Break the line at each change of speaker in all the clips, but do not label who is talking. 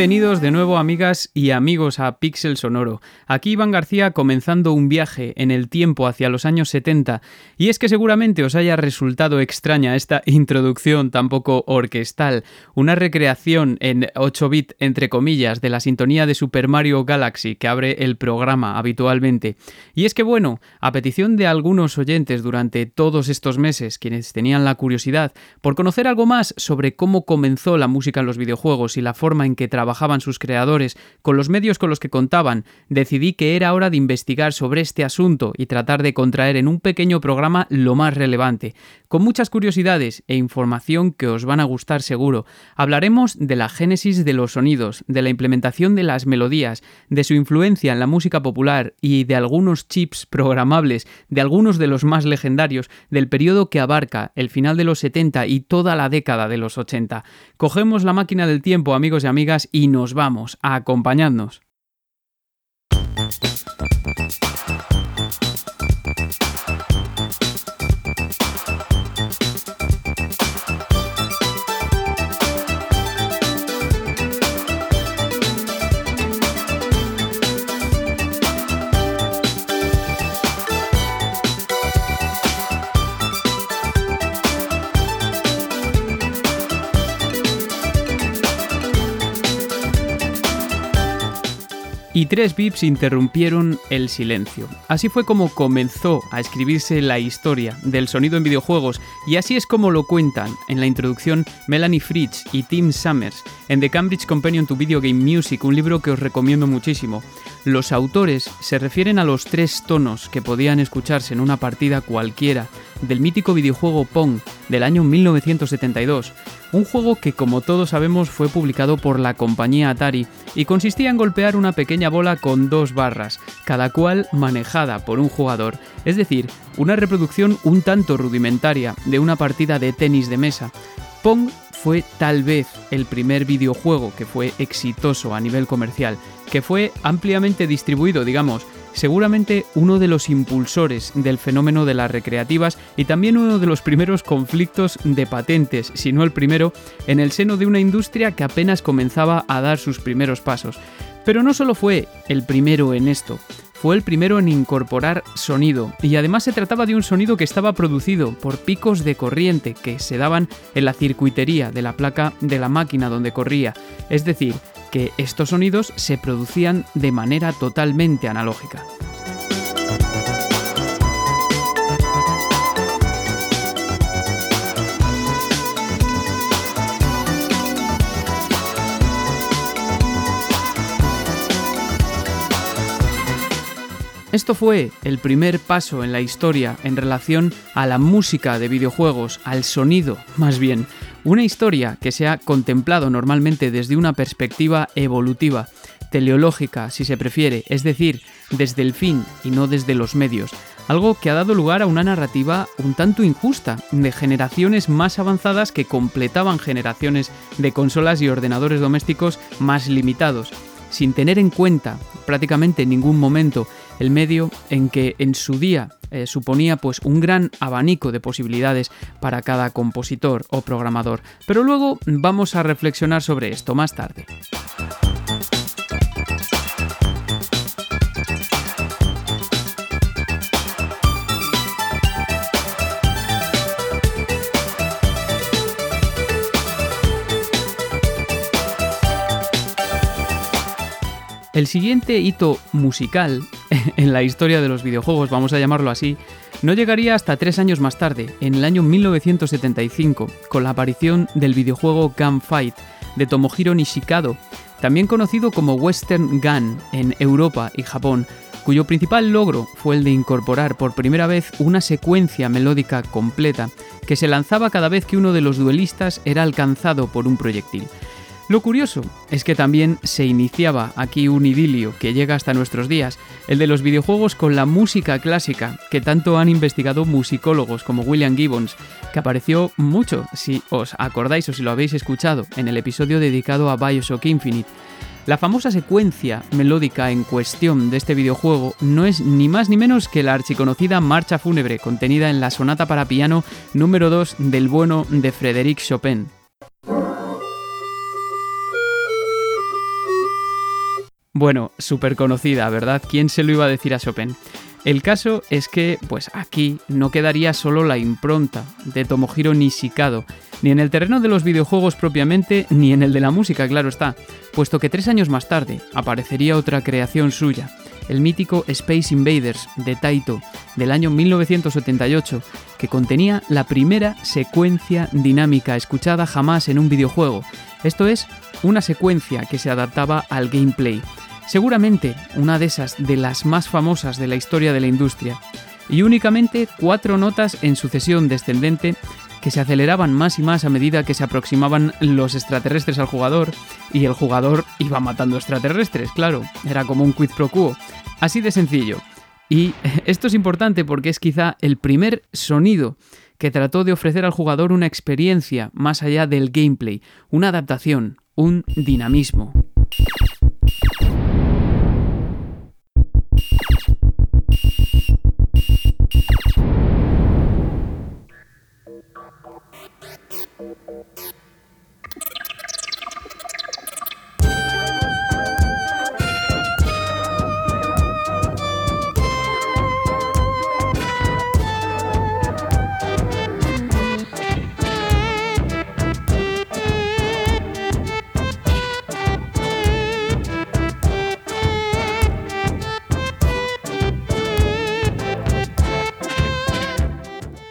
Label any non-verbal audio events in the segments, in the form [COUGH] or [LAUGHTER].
Bienvenidos de nuevo amigas y amigos a Pixel Sonoro. Aquí Iván García comenzando un viaje en el tiempo hacia los años 70 y es que seguramente os haya resultado extraña esta [LAUGHS] introducción tan poco orquestal, una recreación en 8 bit entre comillas de la sintonía de Super Mario Galaxy que abre el programa habitualmente. Y es que bueno, a petición de algunos oyentes durante todos estos meses quienes tenían la curiosidad por conocer algo más sobre cómo comenzó la música en los videojuegos y la forma en que trabajaban sus creadores, con los medios con los que contaban, decidí que era hora de investigar sobre este asunto y tratar de contraer en un pequeño programa lo más relevante, con muchas curiosidades e información que os van a gustar seguro. Hablaremos de la génesis de los sonidos, de la implementación de las melodías, de su influencia en la música popular y de algunos chips programables, de algunos de los más legendarios, del periodo que abarca el final de los 70 y toda la década de los 80. Cogemos la máquina del tiempo, amigos y amigas, y nos vamos, a y tres bips interrumpieron el silencio. Así fue como comenzó a escribirse la historia del sonido en videojuegos y así es como lo cuentan en la introducción Melanie Fritz y Tim Summers en The Cambridge Companion to Video Game Music, un libro que os recomiendo muchísimo. Los autores se refieren a los tres tonos que podían escucharse en una partida cualquiera del mítico videojuego Pong del año 1972, un juego que como todos sabemos fue publicado por la compañía Atari y consistía en golpear una pequeña bola con dos barras, cada cual manejada por un jugador, es decir, una reproducción un tanto rudimentaria de una partida de tenis de mesa. Pong fue tal vez el primer videojuego que fue exitoso a nivel comercial, que fue ampliamente distribuido, digamos, seguramente uno de los impulsores del fenómeno de las recreativas y también uno de los primeros conflictos de patentes, si no el primero, en el seno de una industria que apenas comenzaba a dar sus primeros pasos. Pero no solo fue el primero en esto, fue el primero en incorporar sonido, y además se trataba de un sonido que estaba producido por picos de corriente que se daban en la circuitería de la placa de la máquina donde corría, es decir, que estos sonidos se producían de manera totalmente analógica. Esto fue el primer paso en la historia en relación a la música de videojuegos, al sonido más bien, una historia que se ha contemplado normalmente desde una perspectiva evolutiva, teleológica si se prefiere, es decir, desde el fin y no desde los medios, algo que ha dado lugar a una narrativa un tanto injusta de generaciones más avanzadas que completaban generaciones de consolas y ordenadores domésticos más limitados, sin tener en cuenta prácticamente en ningún momento el medio en que en su día eh, suponía pues un gran abanico de posibilidades para cada compositor o programador. Pero luego vamos a reflexionar sobre esto más tarde. El siguiente hito musical [LAUGHS] en la historia de los videojuegos, vamos a llamarlo así, no llegaría hasta tres años más tarde, en el año 1975, con la aparición del videojuego Gunfight de Tomohiro Nishikado, también conocido como Western Gun en Europa y Japón, cuyo principal logro fue el de incorporar por primera vez una secuencia melódica completa que se lanzaba cada vez que uno de los duelistas era alcanzado por un proyectil. Lo curioso es que también se iniciaba aquí un idilio que llega hasta nuestros días, el de los videojuegos con la música clásica, que tanto han investigado musicólogos como William Gibbons, que apareció mucho, si os acordáis o si lo habéis escuchado, en el episodio dedicado a Bioshock Infinite. La famosa secuencia melódica en cuestión de este videojuego no es ni más ni menos que la archiconocida marcha fúnebre contenida en la sonata para piano número 2 del bueno de Frédéric Chopin. Bueno, súper conocida, ¿verdad? ¿Quién se lo iba a decir a Chopin? El caso es que, pues aquí no quedaría solo la impronta de Tomohiro Nishikado, ni en el terreno de los videojuegos propiamente, ni en el de la música, claro está, puesto que tres años más tarde aparecería otra creación suya, el mítico Space Invaders de Taito del año 1978, que contenía la primera secuencia dinámica escuchada jamás en un videojuego. Esto es, una secuencia que se adaptaba al gameplay seguramente una de esas de las más famosas de la historia de la industria, y únicamente cuatro notas en sucesión descendente que se aceleraban más y más a medida que se aproximaban los extraterrestres al jugador y el jugador iba matando extraterrestres, claro, era como un quid pro quo, así de sencillo. Y [LAUGHS] esto es importante porque es quizá el primer sonido que trató de ofrecer al jugador una experiencia más allá del gameplay, una adaptación, un dinamismo. Thank you.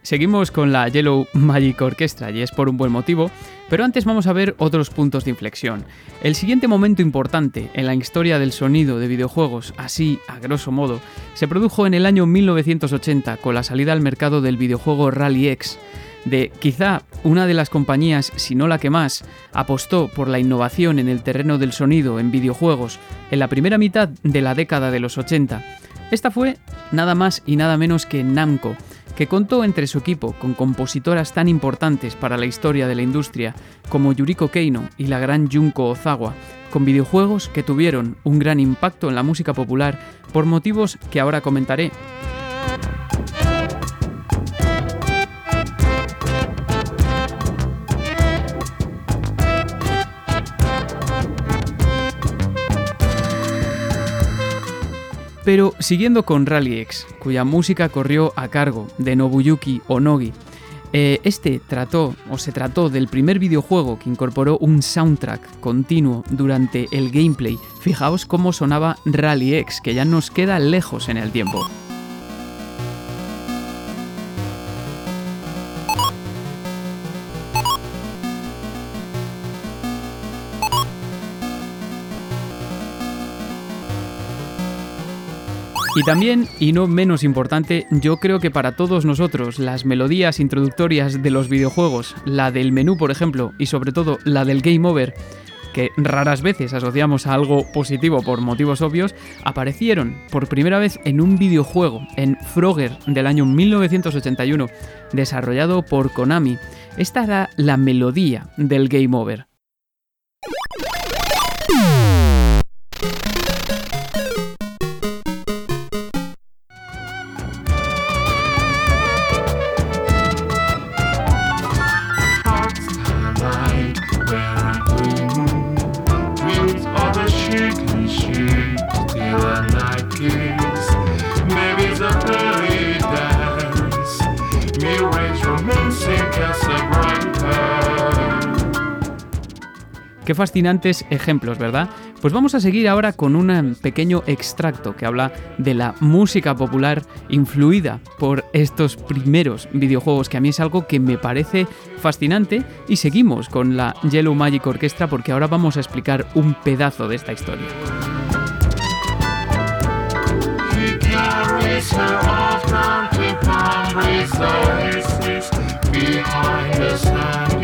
Seguimos con la Yellow Magic Orchestra y es por un buen motivo, pero antes vamos a ver otros puntos de inflexión. El siguiente momento importante en la historia del sonido de videojuegos, así a grosso modo, se produjo en el año 1980 con la salida al mercado del videojuego Rally X de quizá una de las compañías, si no la que más, apostó por la innovación en el terreno del sonido en videojuegos en la primera mitad de la década de los 80. Esta fue nada más y nada menos que Namco, que contó entre su equipo con compositoras tan importantes para la historia de la industria como Yuriko Keino y la gran Junko Ozawa, con videojuegos que tuvieron un gran impacto en la música popular por motivos que ahora comentaré. Pero siguiendo con Rally X, cuya música corrió a cargo de Nobuyuki Onogi, eh, este trató o se trató del primer videojuego que incorporó un soundtrack continuo durante el gameplay. Fijaos cómo sonaba Rally X, que ya nos queda lejos en el tiempo. Y también, y no menos importante, yo creo que para todos nosotros las melodías introductorias de los videojuegos, la del menú por ejemplo, y sobre todo la del Game Over, que raras veces asociamos a algo positivo por motivos obvios, aparecieron por primera vez en un videojuego, en Frogger del año 1981, desarrollado por Konami. Esta era la melodía del Game Over. Qué fascinantes ejemplos, ¿verdad? Pues vamos a seguir ahora con un em, pequeño extracto que habla de la música popular influida por estos primeros videojuegos, que a mí es algo que me parece fascinante. Y seguimos con la Yellow Magic Orchestra porque ahora vamos a explicar un pedazo de esta historia. behind.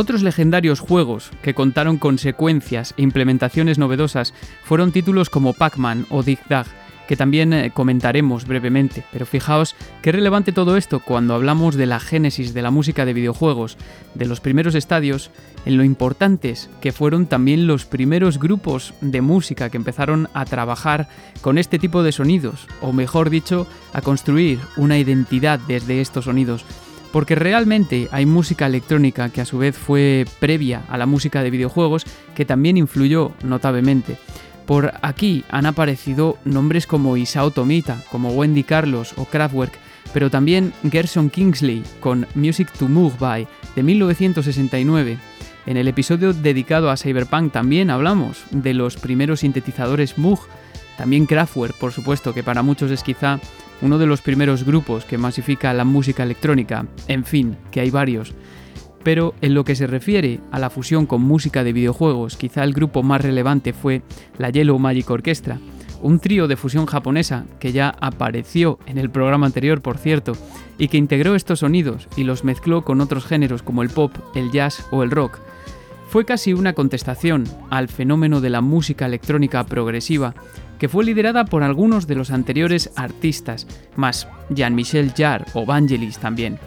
Otros legendarios juegos que contaron con secuencias e implementaciones novedosas fueron títulos como Pac-Man o Dig Dag, que también eh, comentaremos brevemente, pero fijaos qué relevante todo esto cuando hablamos de la génesis de la música de videojuegos, de los primeros estadios, en lo importantes que fueron también los primeros grupos de música que empezaron a trabajar con este tipo de sonidos, o mejor dicho, a construir una identidad desde estos sonidos. Porque realmente hay música electrónica que a su vez fue previa a la música de videojuegos que también influyó notablemente. Por aquí han aparecido nombres como Isao Tomita, como Wendy Carlos o Kraftwerk, pero también Gerson Kingsley con Music to Move By de 1969. En el episodio dedicado a Cyberpunk también hablamos de los primeros sintetizadores Moog, también Kraftwerk, por supuesto, que para muchos es quizá uno de los primeros grupos que masifica la música electrónica, en fin, que hay varios pero en lo que se refiere a la fusión con música de videojuegos, quizá el grupo más relevante fue la Yellow Magic Orchestra, un trío de fusión japonesa que ya apareció en el programa anterior, por cierto, y que integró estos sonidos y los mezcló con otros géneros como el pop, el jazz o el rock. Fue casi una contestación al fenómeno de la música electrónica progresiva, que fue liderada por algunos de los anteriores artistas, más Jean-Michel Jarre o Vangelis también.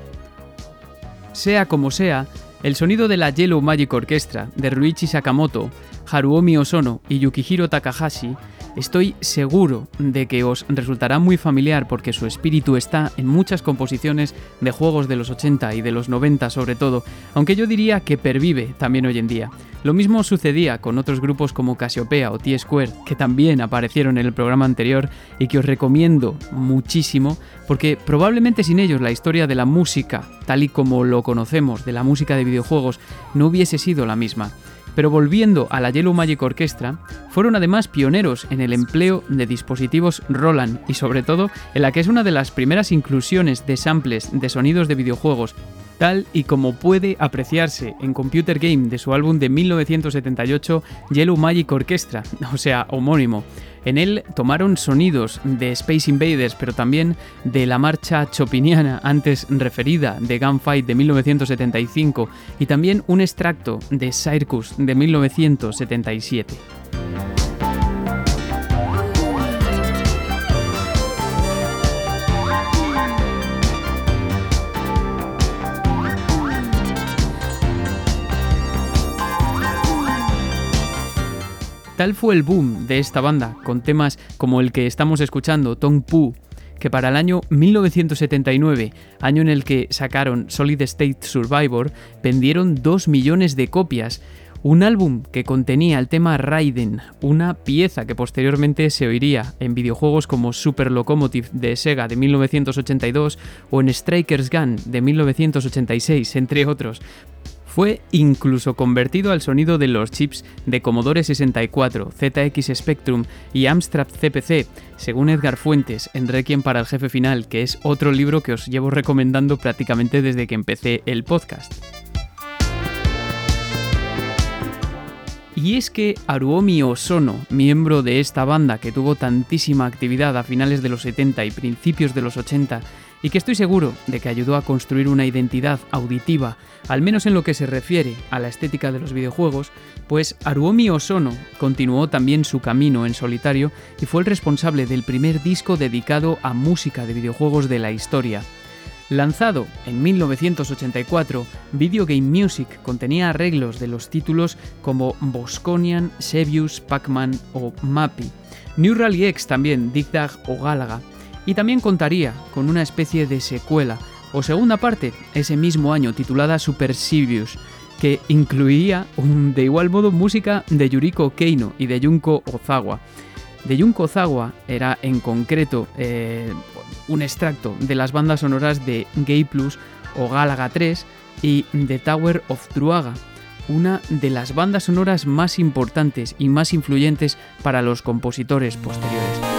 Sea como sea, el sonido de la Yellow Magic Orchestra de Ruichi Sakamoto, Haruomi Osono y Yukihiro Takahashi Estoy seguro de que os resultará muy familiar porque su espíritu está en muchas composiciones de juegos de los 80 y de los 90 sobre todo, aunque yo diría que pervive también hoy en día. Lo mismo sucedía con otros grupos como Casiopea o T-Square, que también aparecieron en el programa anterior y que os recomiendo muchísimo porque probablemente sin ellos la historia de la música, tal y como lo conocemos, de la música de videojuegos, no hubiese sido la misma. Pero volviendo a la Yellow Magic Orchestra, fueron además pioneros en el empleo de dispositivos Roland y sobre todo en la que es una de las primeras inclusiones de samples de sonidos de videojuegos tal y como puede apreciarse en Computer Game de su álbum de 1978 Yellow Magic Orchestra, [LAUGHS] o sea, homónimo. En él tomaron sonidos de Space Invaders, pero también de la marcha chopiniana antes referida de Gunfight de 1975 y también un extracto de Circus de 1977. Tal fue el boom de esta banda, con temas como el que estamos escuchando, Tong Pu, que para el año 1979, año en el que sacaron Solid State Survivor, vendieron 2 millones de copias. Un álbum que contenía el tema Raiden, una pieza que posteriormente se oiría en videojuegos como Super Locomotive de Sega de 1982 o en Striker's Gun de 1986, entre otros. Fue incluso convertido al sonido de los chips de Commodore 64, ZX Spectrum y Amstrad CPC, según Edgar Fuentes en Requiem para el Jefe Final, que es otro libro que os llevo recomendando prácticamente desde que empecé el podcast. Y es que Aruomi Osono, miembro de esta banda que tuvo tantísima actividad a finales de los 70 y principios de los 80, y que estoy seguro de que ayudó a construir una identidad auditiva, al menos en lo que se refiere a la estética de los videojuegos, pues Aruomi Osono continuó también su camino en solitario y fue el responsable del primer disco dedicado a música de videojuegos de la historia. Lanzado en 1984, Video Game Music contenía arreglos de los títulos como Bosconian, Sebius, Pac-Man o Mappy. New Rally X también, Dig Dag o Galaga y también contaría con una especie de secuela o segunda parte ese mismo año titulada Super Sirius, que incluía de igual modo música de Yuriko Keino y de Junko Ozawa. De Junko Ozawa era en concreto eh, un extracto de las bandas sonoras de Gay Plus o Galaga 3 y The Tower of Truaga, una de las bandas sonoras más importantes y más influyentes para los compositores posteriores.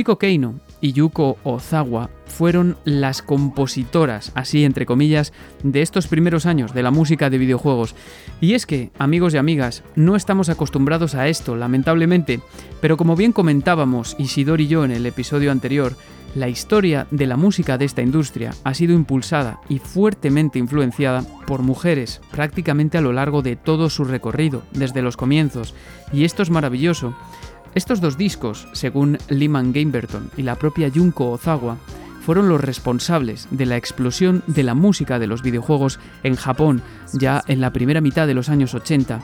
Yuriko Keino y Yuko Ozawa fueron las compositoras, así entre comillas, de estos primeros años de la música de videojuegos. Y es que, amigos y amigas, no estamos acostumbrados a esto, lamentablemente, pero como bien comentábamos Isidor y yo en el episodio anterior, la historia de la música de esta industria ha sido impulsada y fuertemente influenciada por mujeres prácticamente a lo largo de todo su recorrido, desde los comienzos, y esto es maravilloso, estos dos discos, según Lyman Gamerton y la propia Junko Ozawa, fueron los responsables de la explosión de la música de los videojuegos en Japón ya en la primera mitad de los años 80.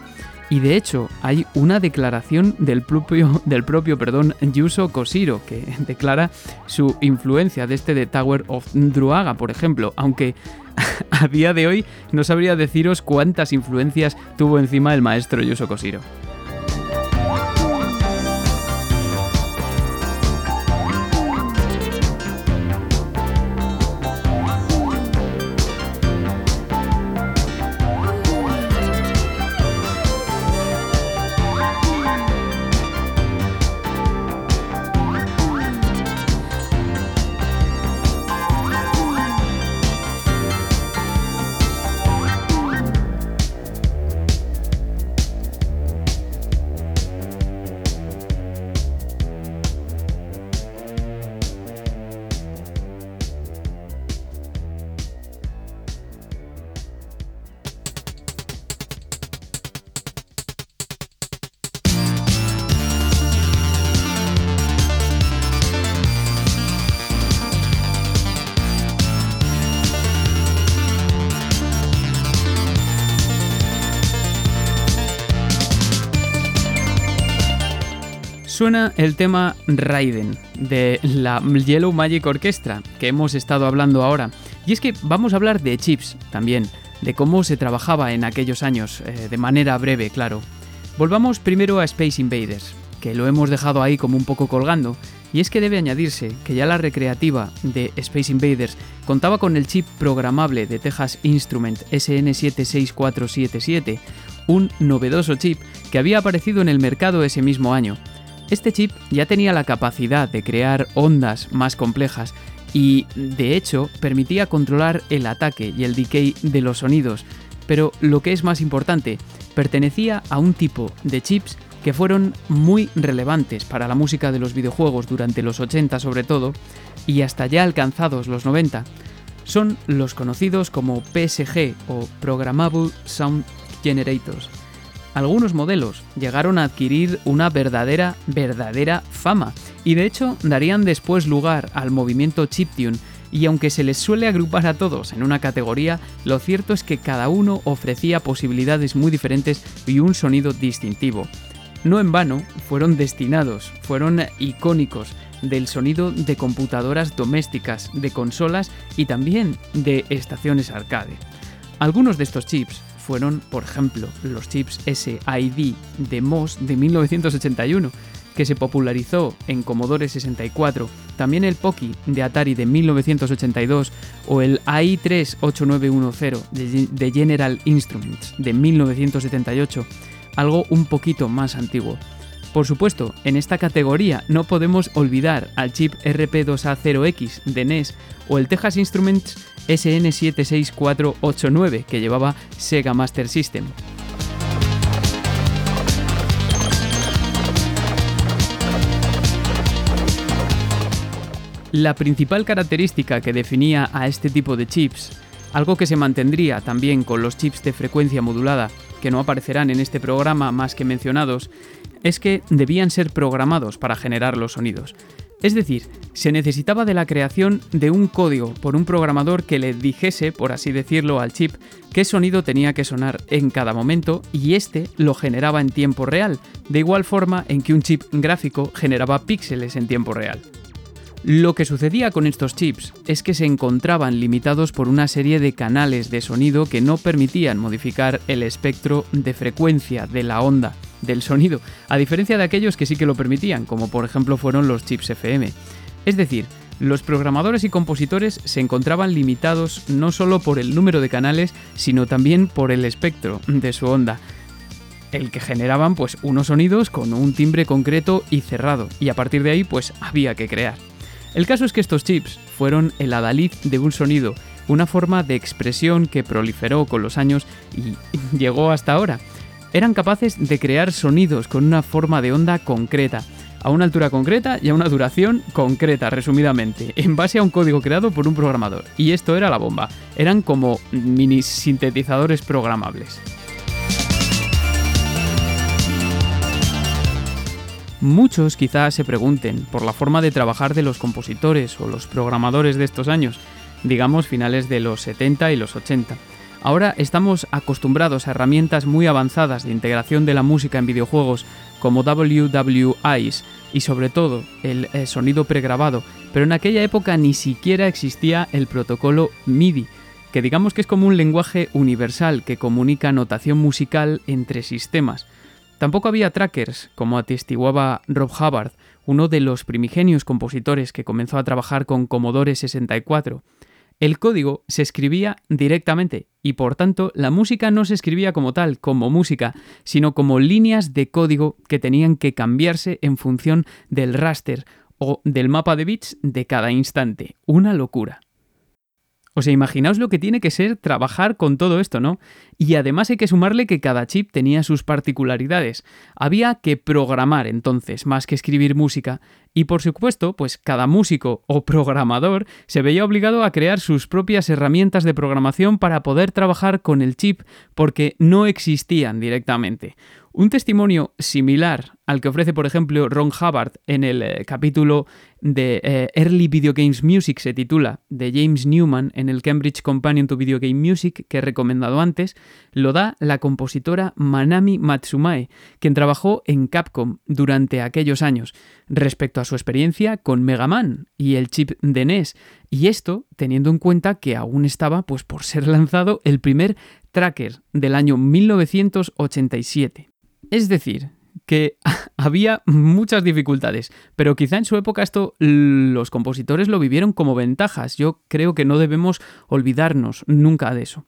Y de hecho, hay una declaración del propio, del propio perdón, Yuso Koshiro, que [LAUGHS] declara su influencia de este de Tower of Druaga, por ejemplo, aunque [LAUGHS] a día de hoy no sabría deciros cuántas influencias tuvo encima el maestro Yuso Koshiro. Suena el tema Raiden de la Yellow Magic Orchestra que hemos estado hablando ahora. Y es que vamos a hablar de chips también, de cómo se trabajaba en aquellos años, eh, de manera breve, claro. Volvamos primero a Space Invaders, que lo hemos dejado ahí como un poco colgando, y es que debe añadirse que ya la recreativa de Space Invaders contaba con el chip programable de Texas Instrument SN76477, un novedoso chip que había aparecido en el mercado ese mismo año este chip ya tenía la capacidad de crear ondas más complejas y, de hecho, permitía controlar el ataque y el decay de los sonidos, pero lo que es más importante, pertenecía a un tipo de chips que fueron muy relevantes para la música de los videojuegos durante los 80 sobre todo, y hasta ya alcanzados los 90. Son los conocidos como PSG o Programmable Sound Generators algunos modelos llegaron a adquirir una verdadera, verdadera fama, y de hecho darían después lugar al movimiento chiptune, y aunque se les suele agrupar a todos en una categoría, lo cierto es que cada uno ofrecía posibilidades muy diferentes y un sonido distintivo. No en vano, fueron destinados, fueron icónicos del sonido de computadoras domésticas, de consolas y también de estaciones arcade. Algunos de estos chips fueron, por ejemplo, los chips SID de MOS de 1981, que se popularizó en Commodore 64, también el Poki de Atari de 1982 o el AI38910 de General Instruments de 1978, algo un poquito más antiguo. Por supuesto, en esta categoría no podemos olvidar al chip RP2A0X de NES o el Texas Instruments SN76489 que llevaba Sega Master System. La principal característica que definía a este tipo de chips, algo que se mantendría también con los chips de frecuencia modulada, que no aparecerán en este programa más que mencionados, es que debían ser programados para generar los sonidos. Es decir, se necesitaba de la creación de un código por un programador que le dijese, por así decirlo, al chip qué sonido tenía que sonar en cada momento y este lo generaba en tiempo real, de igual forma en que un chip gráfico generaba píxeles en tiempo real. Lo que sucedía con estos chips es que se encontraban limitados por una serie de canales de sonido que no permitían modificar el espectro de frecuencia de la onda del sonido, a diferencia de aquellos que sí que lo permitían, como por ejemplo fueron los chips FM. Es decir, los programadores y compositores se encontraban limitados no solo por el número de canales, sino también por el espectro de su onda. el que generaban pues unos sonidos con un timbre concreto y cerrado, y a partir de ahí pues había que crear. El caso es que estos chips fueron el adalid de un sonido, una forma de expresión que proliferó con los años y [LAUGHS] llegó hasta ahora. Eran capaces de crear sonidos con una forma de onda concreta, a una altura concreta y a una duración concreta, resumidamente, en base a un código creado por un programador. Y esto era la bomba. Eran como mini sintetizadores programables. Muchos quizás se pregunten por la forma de trabajar de los compositores o los programadores de estos años, digamos finales de los 70 y los 80. Ahora estamos acostumbrados a herramientas muy avanzadas de integración de la música en videojuegos como WWIs y sobre todo el, el sonido pregrabado, pero en aquella época ni siquiera existía el protocolo MIDI, que digamos que es como un lenguaje universal que comunica notación musical entre sistemas. Tampoco había trackers, como atestiguaba Rob Hubbard, uno de los primigenios compositores que comenzó a trabajar con Commodore 64. El código se escribía directamente y por tanto la música no se escribía como tal, como música, sino como líneas de código que tenían que cambiarse en función del raster o del mapa de bits de cada instante. Una locura. O sea, imaginaos lo que tiene que ser trabajar con todo esto, ¿no? Y además hay que sumarle que cada chip tenía sus particularidades. Había que programar entonces, más que escribir música. Y por supuesto, pues cada músico o programador se veía obligado a crear sus propias herramientas de programación para poder trabajar con el chip porque no existían directamente. Un testimonio similar al que ofrece, por ejemplo, Ron Hubbard en el eh, capítulo de eh, Early Video Games Music, se titula, de James Newman en el Cambridge Companion to Video Game Music, que he recomendado antes, lo da la compositora Manami Matsumae, quien trabajó en Capcom durante aquellos años, respecto a su experiencia con Mega Man y el chip de NES, y esto teniendo en cuenta que aún estaba pues, por ser lanzado el primer tracker del año 1987. Es decir, que [LAUGHS] había muchas dificultades, pero quizá en su época esto los compositores lo vivieron como ventajas. Yo creo que no debemos olvidarnos nunca de eso.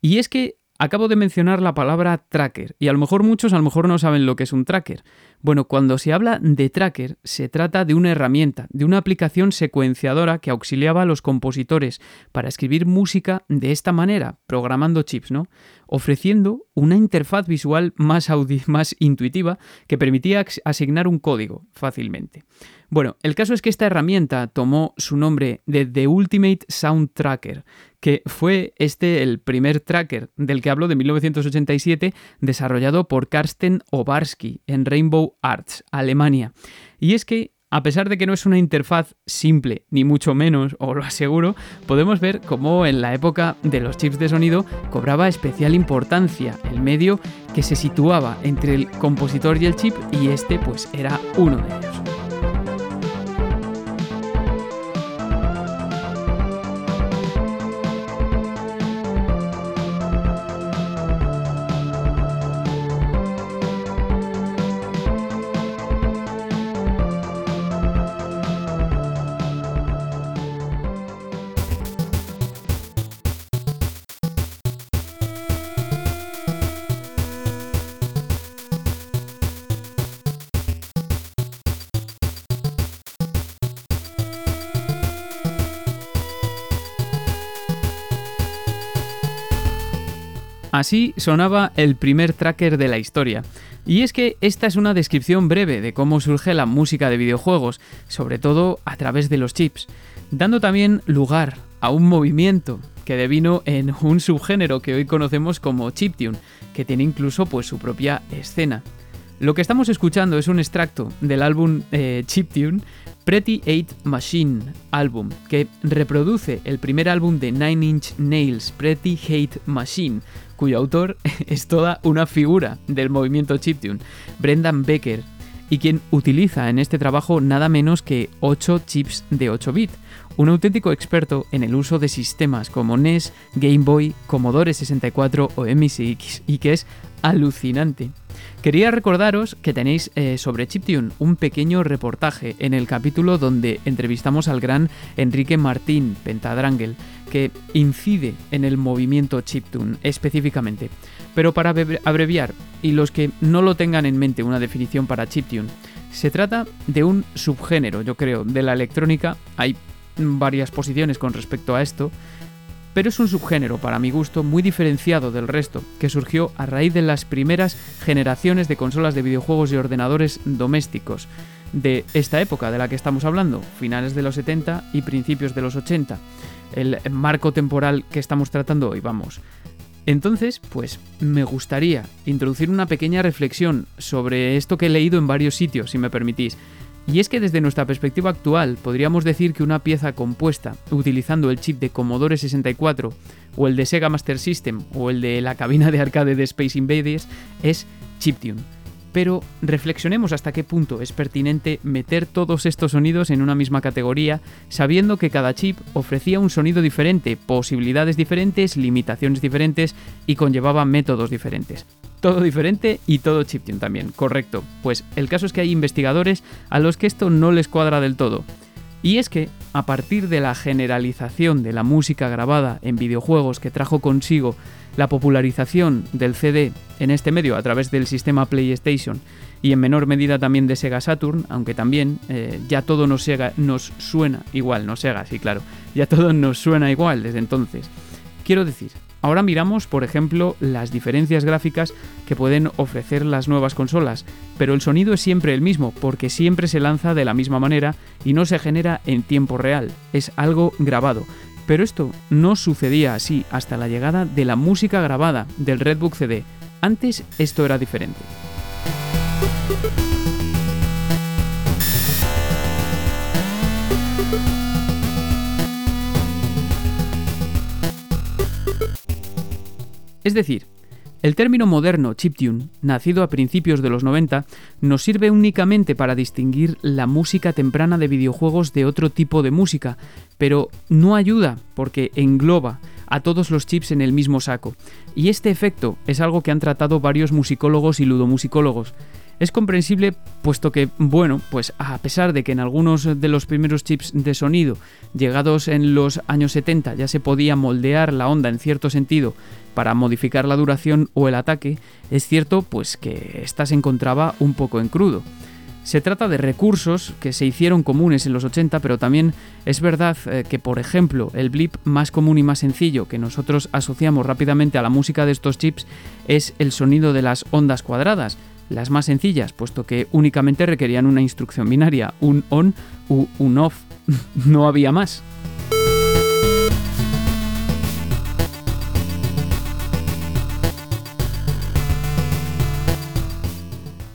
Y es que acabo de mencionar la palabra tracker, y a lo mejor muchos a lo mejor no saben lo que es un tracker. Bueno, cuando se habla de tracker, se trata de una herramienta, de una aplicación secuenciadora que auxiliaba a los compositores para escribir música de esta manera, programando chips, ¿no? Ofreciendo una interfaz visual más, intuitiva que permitía asignar un código fácilmente. Bueno, el caso es que esta herramienta tomó su nombre de The Ultimate Sound Tracker, que fue este el primer tracker del que hablo de 1987, desarrollado por Karsten Obarski en Rainbow Arts, Alemania. Y es que a pesar de que no es una interfaz simple, ni mucho menos, [LAUGHS] os lo aseguro, podemos ver cómo en la época de los chips de sonido cobraba especial importancia el medio que se situaba entre el compositor y el chip y este pues era uno de ellos. Así sonaba el primer tracker de la historia. Y es que esta es una descripción breve de cómo surge la música de videojuegos, sobre todo a través de los chips, dando también lugar a un movimiento que devino en un subgénero que hoy conocemos como chiptune, que tiene incluso pues su propia escena. Lo que estamos escuchando es un extracto del álbum eh, Chiptune Pretty Eight Machine Album, que reproduce el primer álbum de Nine Inch Nails, Pretty Hate Machine, cuyo autor [LAUGHS] es toda una figura del movimiento chiptune, Brendan Becker, y quien utiliza en este trabajo nada menos que 8 chips de 8 bit, un auténtico experto en el uso de sistemas como NES, Game Boy, Commodore 64 o MSX, y que es alucinante. Quería recordaros que tenéis eh, sobre Chiptune un pequeño reportaje en el capítulo donde entrevistamos al gran Enrique Martín Pentadrangle, que incide en el movimiento chiptune específicamente. Pero para abreviar, y los que no lo tengan en mente una definición para chiptune, se trata de un subgénero, yo creo, de la electrónica. Hay varias posiciones con respecto a esto, pero es un subgénero, para mi gusto, muy diferenciado del resto, que surgió a raíz de las primeras generaciones de consolas de videojuegos y ordenadores domésticos de esta época de la que estamos hablando, finales de los 70 y principios de los 80, el marco temporal que estamos tratando hoy, vamos. Entonces, pues me gustaría introducir una pequeña reflexión sobre esto que he leído en varios sitios, si me permitís. Y es que desde nuestra perspectiva actual podríamos decir que una pieza compuesta utilizando el chip de Commodore 64 o el de Sega Master System o el de la cabina de arcade de Space Invaders es chiptune pero reflexionemos hasta qué punto es pertinente meter todos estos sonidos en una misma categoría, sabiendo que cada chip ofrecía un sonido diferente, posibilidades diferentes, limitaciones diferentes y conllevaba métodos diferentes. Todo diferente y todo chiptune también, correcto. Pues el caso es que hay investigadores a los que esto no les cuadra del todo. Y es que, a partir de la generalización de la música grabada en videojuegos que trajo consigo la popularización del CD en este medio a través del sistema PlayStation y en menor medida también de Sega Saturn, aunque también eh, ya todo nos, nos suena igual, no Sega, sí, claro, ya todo nos suena igual desde entonces. Quiero decir, ahora miramos, por ejemplo, las diferencias gráficas que pueden ofrecer las nuevas consolas, pero el sonido es siempre el mismo, porque siempre se lanza de la misma manera y no se genera en tiempo real, es algo grabado. Pero esto no sucedía así hasta la llegada de la música grabada del Redbook CD. Antes esto era diferente. Es decir, el término moderno chiptune, nacido a principios de los 90, nos sirve únicamente para distinguir la música temprana de videojuegos de otro tipo de música, pero no ayuda porque engloba a todos los chips en el mismo saco. Y este efecto es algo que han tratado varios musicólogos y ludomusicólogos. Es comprensible puesto que, bueno, pues a pesar de que en algunos de los primeros chips de sonido llegados en los años 70 ya se podía moldear la onda en cierto sentido para modificar la duración o el ataque, es cierto pues que ésta se encontraba un poco en crudo. Se trata de recursos que se hicieron comunes en los 80, pero también es verdad eh, que, por ejemplo, el blip más común y más sencillo que nosotros asociamos rápidamente a la música de estos chips es el sonido de las ondas cuadradas, las más sencillas, puesto que únicamente requerían una instrucción binaria, un on u un off, [LAUGHS] no había más.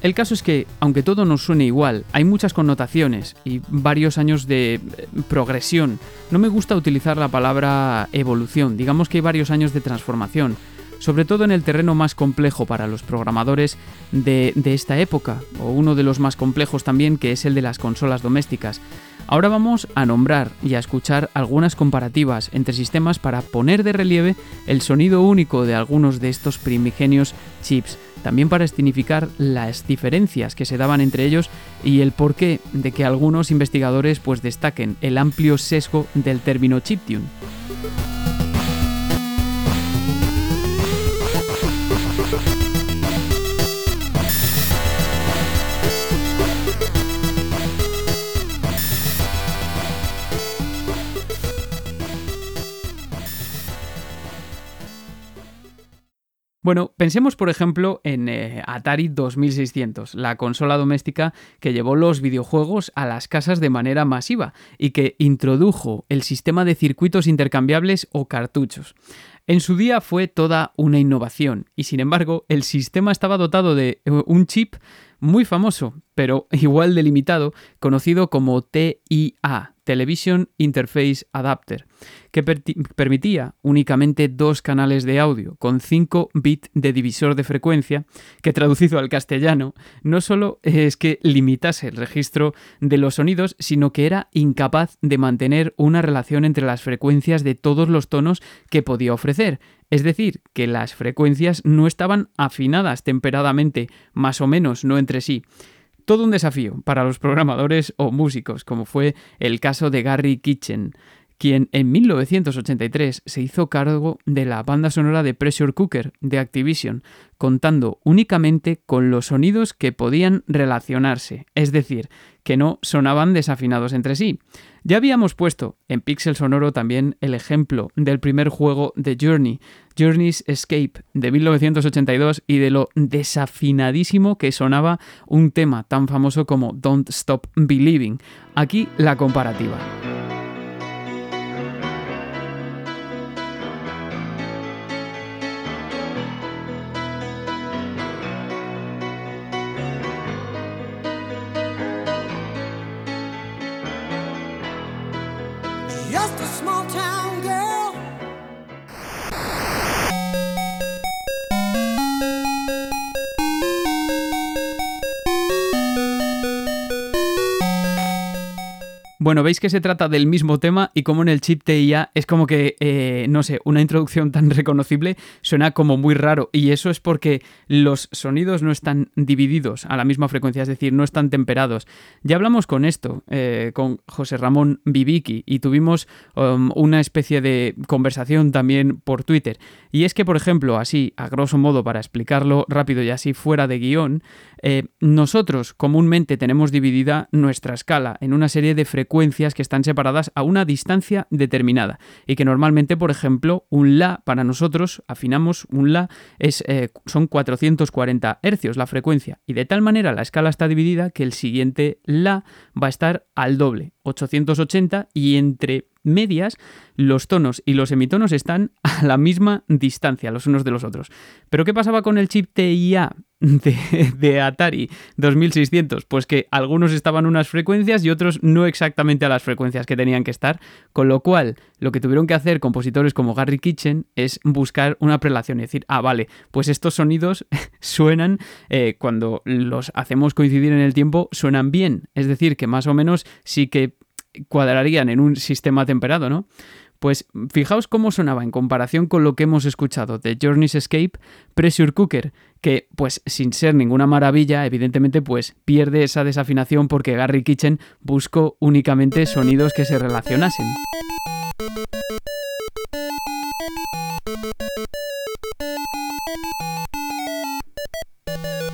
El caso es que, aunque todo nos suene igual, hay muchas connotaciones y varios años de eh, progresión. No me gusta utilizar la palabra evolución, digamos que hay varios años de transformación sobre todo en el terreno más complejo para los programadores de, esta época, o uno de los más complejos también, que es el de las consolas domésticas. Ahora vamos a nombrar y a escuchar algunas comparativas entre sistemas para poner de relieve el sonido único de algunos de estos primigenios chips, también para escenificar las diferencias que se daban entre ellos y el porqué de que algunos investigadores pues destaquen el amplio sesgo del término chiptune. Bueno, pensemos por ejemplo en eh, Atari 2600, la consola doméstica que llevó los videojuegos a las casas de manera masiva y que introdujo el sistema de circuitos intercambiables o cartuchos. En su día fue toda una innovación y sin embargo el sistema estaba dotado de eh, un chip muy famoso, pero [LAUGHS] igual delimitado, conocido como TIA, Television Interface Adapter, que permitía únicamente dos canales de audio con 5 bits de divisor de frecuencia, que traducido al castellano no solo es que limitase el registro de los sonidos, sino que era incapaz de mantener una relación entre las frecuencias de todos los tonos que podía ofrecer, es decir, que las frecuencias no estaban afinadas temperadamente, más o menos, no entre sí. Todo un desafío para los programadores o músicos, como fue el caso de Gary Kitchen, quien en 1983 se hizo cargo de la banda sonora de Pressure Cooker de Activision, contando únicamente con los sonidos que podían relacionarse, es decir, que no sonaban desafinados entre sí. Ya habíamos puesto en Pixel Sonoro también el ejemplo del primer juego de Journey, Journey's Escape de 1982 y de lo desafinadísimo que sonaba un tema tan famoso como Don't Stop Believing. Aquí la comparativa. Bueno, veis que se trata del mismo tema y como en el chip TIA es como que, eh, no sé, una introducción tan [LAUGHS] reconocible suena como muy raro y eso es porque los sonidos no están divididos a la misma frecuencia, es decir, no están temperados. Ya hablamos con esto, eh, con José Ramón Viviki y tuvimos um, una especie de conversación también por Twitter. Y es que, por ejemplo, así, a grosso modo, para explicarlo rápido y así fuera de guion, eh, nosotros comúnmente tenemos dividida nuestra escala en una serie de frecuencias que están separadas a una distancia determinada y que normalmente, por ejemplo, un La para nosotros, afinamos un La, es, eh, son 440 hercios la frecuencia. Y de tal manera la escala está dividida que el siguiente La va a estar al doble, 880 y entre medias, los tonos y los semitonos están a la misma distancia los unos de los otros. Pero ¿qué pasaba con el chip TIA de, Atari 2600? Pues que algunos estaban unas frecuencias y otros no exactamente a las frecuencias que tenían que estar, con lo cual lo que tuvieron que hacer compositores como Gary Kitchen es buscar una prelación y decir, ah, vale, pues estos sonidos [LAUGHS] suenan eh, cuando los hacemos coincidir en el tiempo, suenan bien. Es decir, que más o menos sí que cuadrarían en un sistema temperado, ¿no? Pues fijaos cómo sonaba en comparación con lo que hemos escuchado de Journey's Escape, Pressure Cooker, que pues sin ser ninguna maravilla, evidentemente pues pierde esa desafinación porque Gary Kitchen buscó únicamente sonidos que se relacionasen.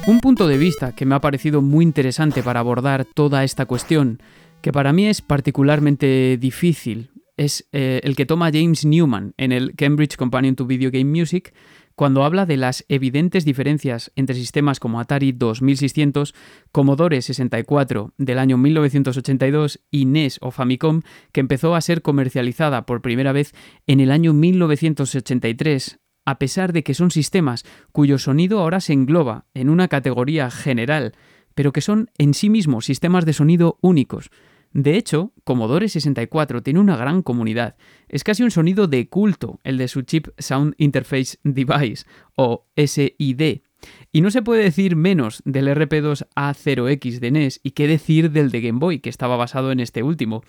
Un punto de vista que me ha parecido muy interesante para abordar toda esta cuestión que para mí es particularmente difícil es eh, el que toma James Newman en el Cambridge Companion to Video Game Music cuando habla de las evidentes diferencias entre sistemas como Atari 2600, Commodore 64 del año 1982 y NES o Famicom que empezó a ser comercializada por primera vez en el año 1983 a pesar de que son sistemas cuyo sonido ahora se engloba en una categoría general, pero que son en sí mismos sistemas de sonido únicos. De hecho, Commodore 64 tiene una gran comunidad. Es casi un sonido de culto el de su chip Sound Interface Device, o SID. Y no se puede decir menos del RP2A0X de NES y qué decir del de Game Boy, que estaba basado en este último.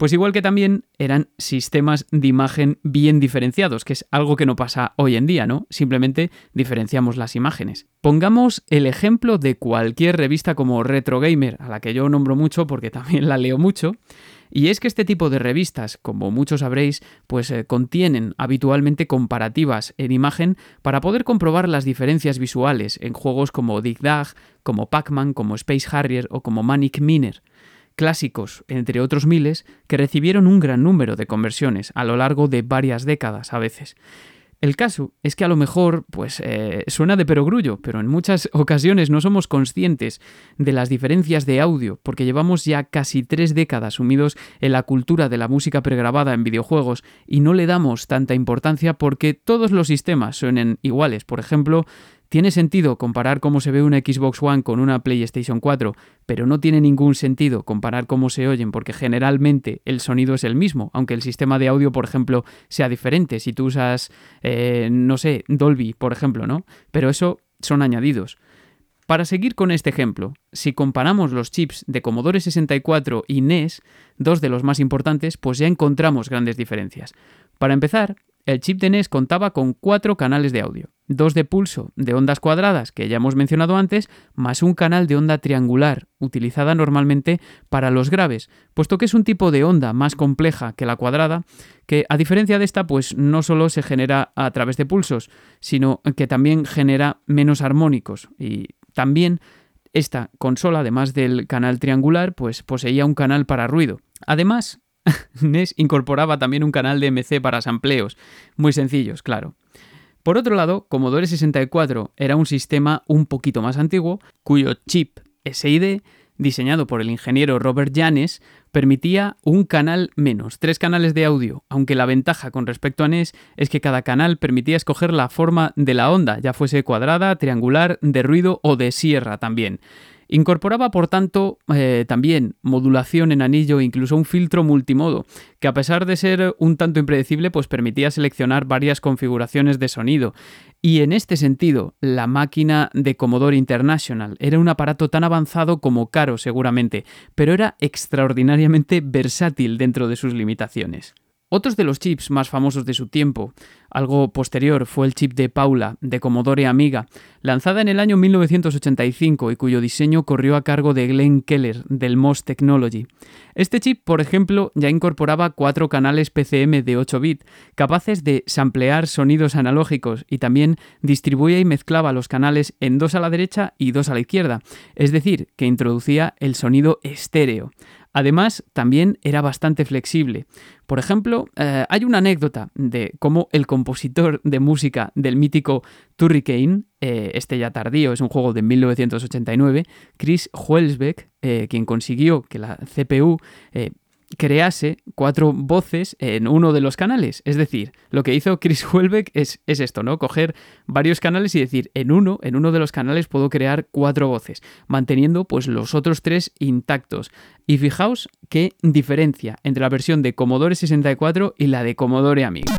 Pues igual que también eran sistemas de imagen bien diferenciados, que es algo que no pasa hoy en día, ¿no? Simplemente diferenciamos las imágenes. Pongamos el ejemplo de cualquier revista como Retro Gamer, a la que yo nombro mucho porque [LAUGHS] también la leo mucho. Y es que este tipo de revistas, como muchos sabréis, pues eh, contienen habitualmente comparativas en imagen para poder comprobar las diferencias visuales en juegos como Dig Dag, como Pac-Man, como Space Harrier o como Manic Miner clásicos, entre otros miles, que recibieron un gran número de conversiones a lo largo de varias décadas a veces. El caso es que a lo mejor, pues, eh, suena de perogrullo, pero en muchas [LAUGHS] ocasiones no somos conscientes de las diferencias de audio, porque llevamos ya casi tres décadas sumidos en la cultura de la música pregrabada en videojuegos y no le damos tanta importancia porque todos los sistemas suenen iguales. Por ejemplo, tiene sentido comparar cómo se ve una Xbox One con una PlayStation 4, pero no tiene ningún sentido comparar cómo se oyen porque generalmente el sonido es el mismo, aunque el sistema de audio, por ejemplo, sea diferente. Si tú usas, eh, no sé, Dolby, por ejemplo, ¿no? Pero eso son añadidos. Para seguir con este ejemplo, si comparamos los chips de Commodore 64 y NES, dos de los más importantes, pues ya encontramos grandes diferencias. Para empezar, el chip de NES contaba con cuatro canales de audio, dos de pulso de ondas cuadradas que ya hemos mencionado antes, más un canal de onda triangular, utilizada normalmente para los graves, puesto que es un tipo de onda más compleja que la cuadrada, que a diferencia de esta, pues no solo se genera a través de pulsos, sino que también genera menos armónicos y también esta consola, además del canal triangular, pues poseía un canal para ruido. Además, [LAUGHS] NES incorporaba también un canal de MC para sampleos, muy sencillos, claro. Por otro lado, Commodore 64 era un sistema un poquito más antiguo, cuyo chip SID, diseñado por el ingeniero Robert Janes, permitía un canal menos, tres canales de audio, aunque la ventaja con respecto a NES es que cada canal permitía escoger la forma de la onda, ya fuese cuadrada, triangular, de ruido o de sierra también. Incorporaba, por tanto, eh, también modulación en anillo e incluso un filtro multimodo, que a pesar de ser un tanto impredecible, pues permitía seleccionar varias configuraciones de sonido. Y en este sentido, la máquina de Commodore International era un aparato tan avanzado como caro seguramente, pero era extraordinariamente versátil dentro de sus limitaciones. Otros de los chips más famosos de su tiempo, algo posterior, fue el chip de Paula, de Commodore Amiga, lanzada en el año 1985 y cuyo diseño corrió a cargo de Glenn Keller, del MOS Technology. Este chip, por ejemplo, ya incorporaba cuatro canales PCM de 8 bit, capaces de samplear sonidos analógicos y también distribuía y mezclaba los canales en dos a la derecha y dos a la izquierda, es decir, que introducía el sonido estéreo. Además, también era bastante flexible. Por ejemplo, eh, hay una anécdota de cómo el compositor de música del mítico Turricane, eh, este ya tardío, es un juego de 1989, Chris Huelsbeck, eh, quien consiguió que la CPU crease cuatro voces en uno de los canales. Es decir, lo que hizo Chris Huelbeck es, es, esto, ¿no? Coger varios canales y decir, en uno, en uno de los canales puedo crear cuatro voces, manteniendo pues los otros tres intactos. Y fijaos qué diferencia entre la versión de Commodore 64 y la de Commodore Amiga.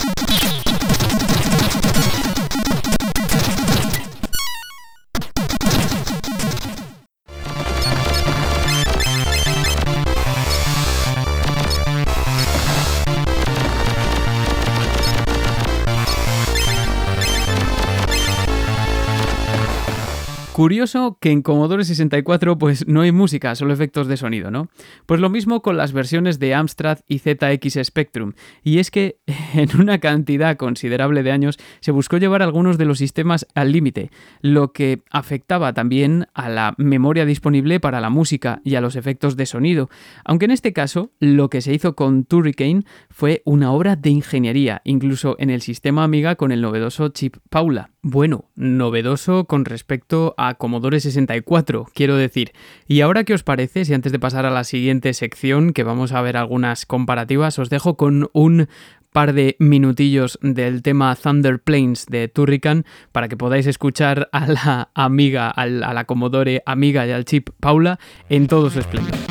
Curioso que en Commodore 64 pues no hay música, solo efectos de sonido, ¿no? Pues lo mismo con las versiones de Amstrad y ZX Spectrum. Y es que [LAUGHS] en una cantidad considerable de años se buscó llevar algunos de los sistemas al límite, lo que afectaba también a la memoria disponible para la música y a los efectos de sonido. Aunque en este caso lo que se hizo con Turricane fue una obra de ingeniería, incluso en el sistema Amiga con el novedoso chip Paula. Bueno, novedoso con respecto a Commodore 64, quiero decir. ¿Y ahora qué os parece si antes de pasar a la siguiente sección, que vamos a ver algunas comparativas, os dejo con un par de minutillos del tema Thunder Plains de Turrican para que podáis escuchar a la amiga, a la Commodore amiga y al chip Paula en todo su esplendor.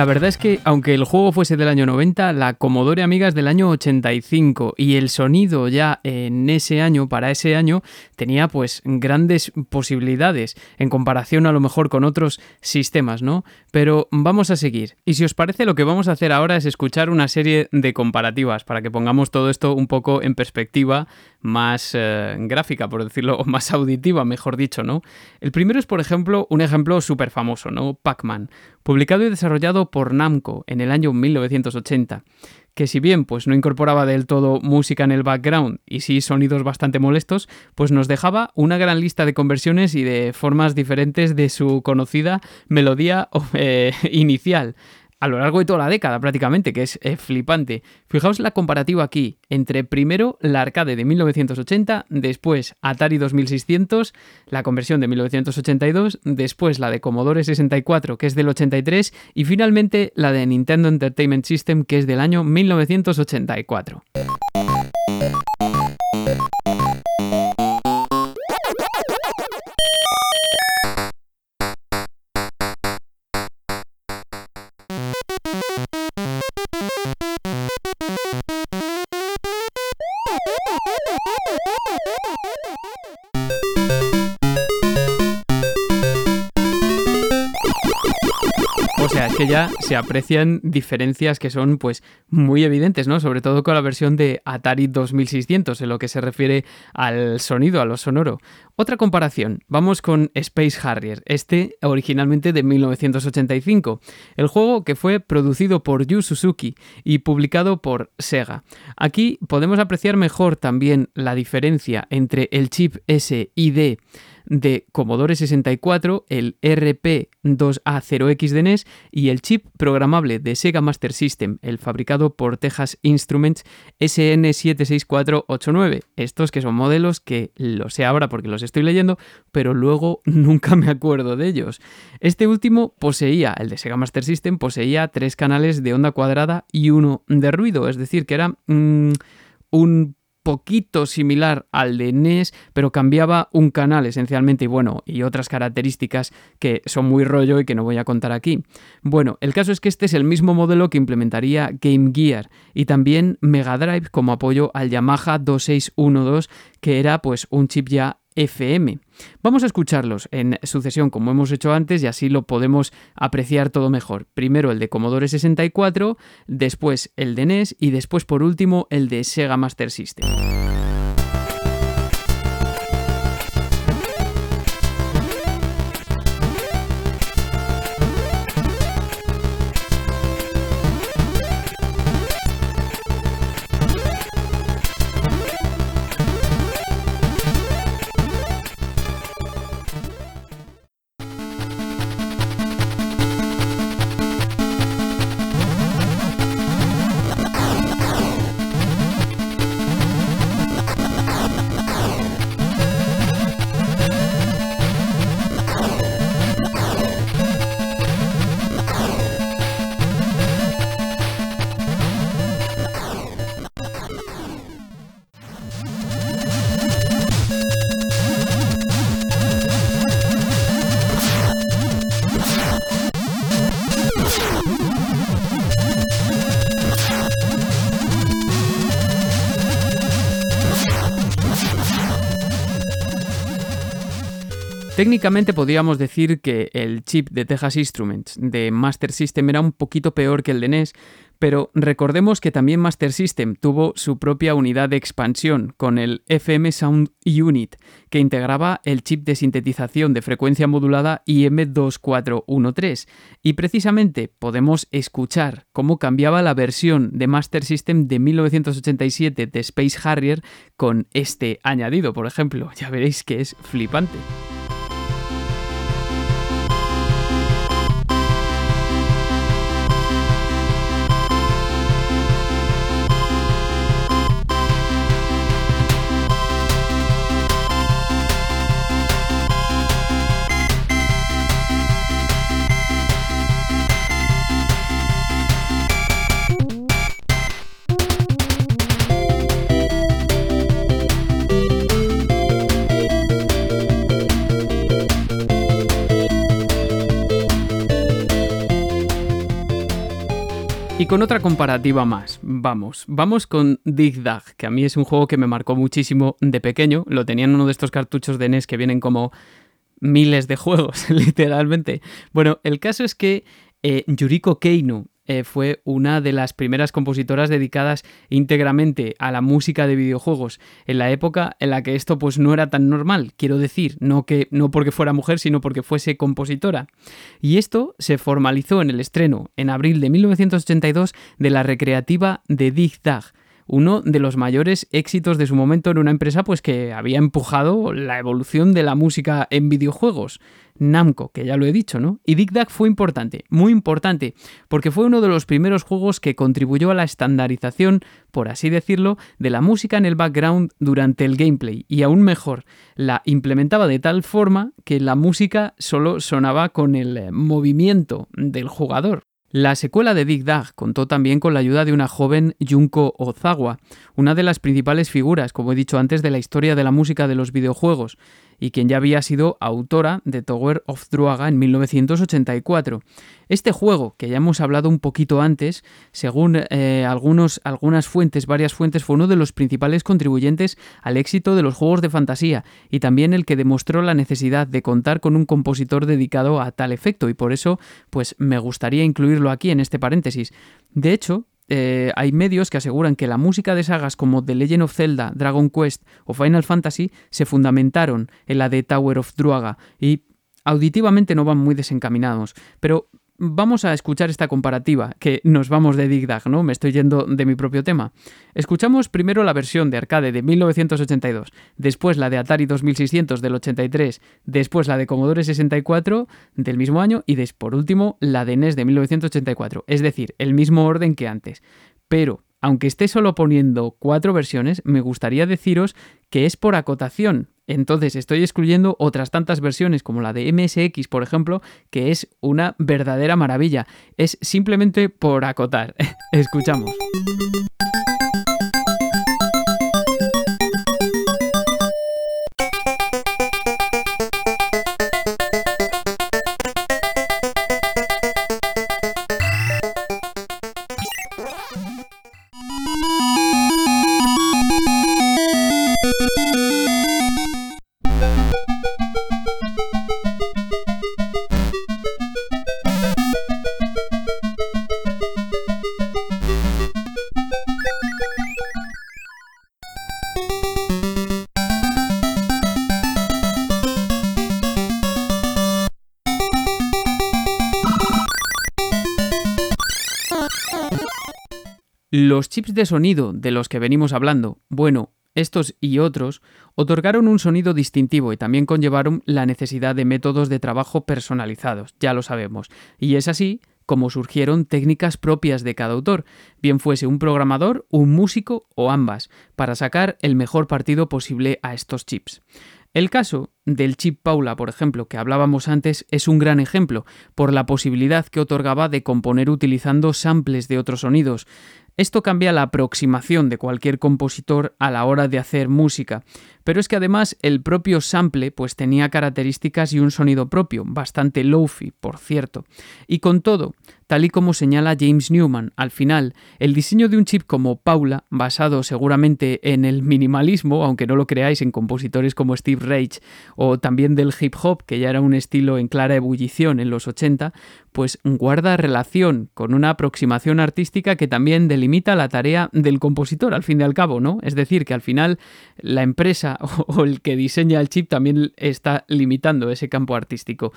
La verdad es que, aunque el juego fuese del año 90, la Commodore Amiga es del año 85 y el sonido ya en ese año, para ese año, tenía pues grandes posibilidades en comparación a lo mejor con otros sistemas, ¿no? Pero vamos a seguir. Y si os parece, lo que vamos a hacer ahora es escuchar una serie de comparativas para que pongamos todo esto un poco en perspectiva más eh, gráfica, por decirlo, o [LAUGHS] más auditiva, mejor dicho, ¿no? El primero es, por ejemplo, un ejemplo súper famoso, ¿no? Pac-Man, publicado y desarrollado por Namco en el año 1980 que si bien pues no incorporaba del todo música en el background y sí sonidos bastante molestos, pues nos dejaba una gran lista de conversiones y de formas diferentes de su conocida melodía [LAUGHS] eh, inicial a lo largo de toda la década prácticamente, que es eh, flipante. Fijaos la comparativa aquí entre primero la arcade de 1980, después Atari 2600, la conversión de 1982, después la de Commodore 64, que es del 83, y finalmente la de Nintendo Entertainment System, que es del año 1984. Que ya se aprecian diferencias que son pues muy evidentes, ¿no? Sobre todo con la versión de Atari 2600 en lo que se refiere al sonido, a lo sonoro. Otra comparación, vamos con Space Harrier, este originalmente de 1985, el juego que fue producido por Yu Suzuki y publicado por Sega. Aquí podemos apreciar mejor también la diferencia entre el chip S y D de Commodore 64, el RP2A0X de NES y el chip programable de Sega Master System, el fabricado por Texas Instruments SN76489. Estos que son modelos que lo sé ahora porque los estoy leyendo, pero luego [LAUGHS] nunca me acuerdo de ellos. Este último poseía, el de Sega Master System, poseía tres canales de onda cuadrada y uno de ruido, es decir, que era mm, un poquito similar al de NES, pero cambiaba un canal esencialmente y bueno, y otras características que son muy rollo y que no voy a contar aquí. Bueno, el caso es que este es el mismo modelo que implementaría Game Gear y también Mega Drive como apoyo al Yamaha 2612, que era pues un chip ya FM. Vamos a escucharlos en sucesión como hemos hecho antes y así lo podemos apreciar todo mejor. Primero el de Commodore 64, después el de NES y después por último el de Sega Master System. Técnicamente podríamos decir que el chip de Texas Instruments de Master System era un poquito peor que el de NES, pero recordemos que también Master System tuvo su propia unidad de expansión con el FM Sound Unit, que integraba el chip de sintetización de frecuencia modulada IM2413. Y precisamente podemos escuchar cómo cambiaba la versión de Master System de 1987 de Space Harrier con este añadido, por ejemplo. Ya veréis que es flipante. Con otra comparativa más, vamos, vamos con Dig Dag, que a mí es un juego que me marcó muchísimo de pequeño, lo tenía en uno de estos cartuchos de NES que vienen como miles de juegos, [LAUGHS] literalmente. Bueno, el caso es que eh, Yuriko Keino eh, fue una de las primeras compositoras dedicadas íntegramente a la música de videojuegos en la época en la que esto pues no era tan normal, quiero decir, no que no porque fuera mujer, sino porque fuese compositora. Y esto se formalizó en el estreno en abril de 1982 de la recreativa de Dig Dag, uno de los mayores éxitos de su momento en una empresa pues que había empujado la evolución de la música en videojuegos. Namco, que ya lo he dicho, ¿no? Y Dig Dag fue importante, muy importante, porque fue uno de los primeros juegos que contribuyó a la estandarización, por así decirlo, de la música en el background durante el gameplay, y aún mejor, la implementaba de tal forma que la música solo sonaba con el movimiento del jugador. La secuela de Dig Dag contó también con la ayuda de una joven Junko Ozawa, una de las principales figuras, como he dicho antes, de la historia de la música de los videojuegos, y quien ya había sido autora de Tower of Druaga en 1984. Este juego, que ya hemos hablado un poquito antes, según eh, algunos, algunas fuentes, varias fuentes, fue uno de los principales contribuyentes al éxito de los juegos de fantasía y también el que demostró la necesidad de contar con un compositor dedicado a tal efecto y por eso pues me gustaría incluirlo aquí en este paréntesis. De hecho, eh, hay medios que aseguran que la música de sagas como The Legend of Zelda, Dragon Quest o Final Fantasy se fundamentaron en la de Tower of Druaga y auditivamente no van muy desencaminados, pero vamos a escuchar esta comparativa, que nos vamos de Dig Dag, ¿no? Me estoy yendo de mi propio tema. Escuchamos primero la versión de arcade de 1982, después la de Atari 2600 del 83, después la de Commodore 64 del mismo año y por último la de NES de 1984, es decir, el mismo orden que antes. Pero, aunque esté solo poniendo cuatro versiones, me gustaría deciros que es por acotación, entonces estoy excluyendo otras tantas versiones como la de MSX, por ejemplo, que es una verdadera maravilla. Es simplemente por acotar. [LAUGHS] Escuchamos. Los chips de sonido de los que venimos hablando, bueno, estos y otros, otorgaron un sonido distintivo y también conllevaron la necesidad de métodos de trabajo personalizados, ya lo sabemos. Y es así como surgieron técnicas propias de cada autor, bien fuese un programador, un músico o ambas, para sacar el mejor partido posible a estos chips. El caso del chip Paula, por ejemplo, que hablábamos antes, es un gran ejemplo, por la posibilidad que otorgaba de componer utilizando samples de otros sonidos. Esto cambia la aproximación de cualquier compositor a la hora de hacer música, pero es que además el propio sample pues tenía características y un sonido propio, bastante low-fi, por cierto. Y con todo, tal y como señala James Newman, al final, el diseño de un chip como Paula, basado seguramente en el minimalismo, aunque no lo creáis en compositores como Steve Reich o también del hip hop, que ya era un estilo en clara ebullición en los 80, pues guarda relación con una aproximación artística que también delimita la tarea del compositor, al fin y al cabo, ¿no? Es decir, que al final la empresa [LAUGHS] o el que diseña el chip también está limitando ese campo artístico.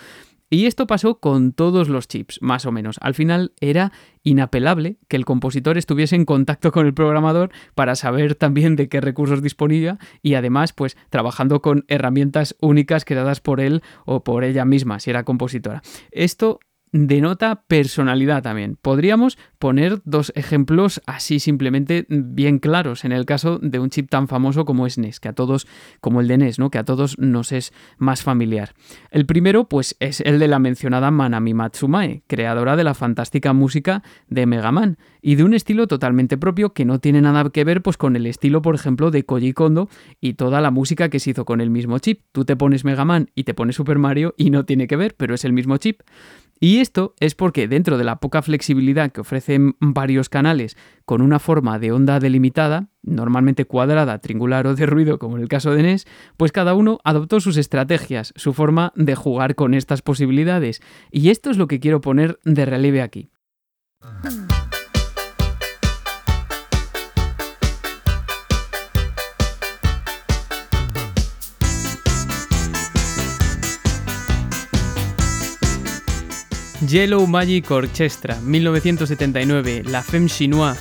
Y esto pasó con todos los chips, más o menos. Al final era inapelable que el compositor estuviese en contacto con el programador para saber también de qué recursos disponía y además pues trabajando con herramientas únicas creadas por él o por ella misma si era compositora. Esto denota personalidad también. Podríamos poner dos ejemplos así simplemente bien claros en el caso de un chip tan famoso como es NES, que a todos, como el de NES, ¿no? que a todos nos es más familiar. El primero, pues, es el de la mencionada Manami Matsumae, creadora de la fantástica música de Mega Man, y de un estilo totalmente propio que no tiene nada que ver pues, con el estilo, por ejemplo, de Koji Kondo y toda la música que se hizo con el mismo chip. Tú te pones Mega Man y te pones Super Mario y no tiene que ver, pero es el mismo chip. Y esto es porque dentro de la poca flexibilidad que ofrecen varios canales con una forma de onda delimitada, normalmente cuadrada, triangular o de ruido, como en el caso de NES, pues cada uno adoptó sus estrategias, su forma de jugar con estas posibilidades. Y esto es lo que quiero poner de relieve aquí. Yellow Magic Orchestra, 1979, La Femme Chinoise.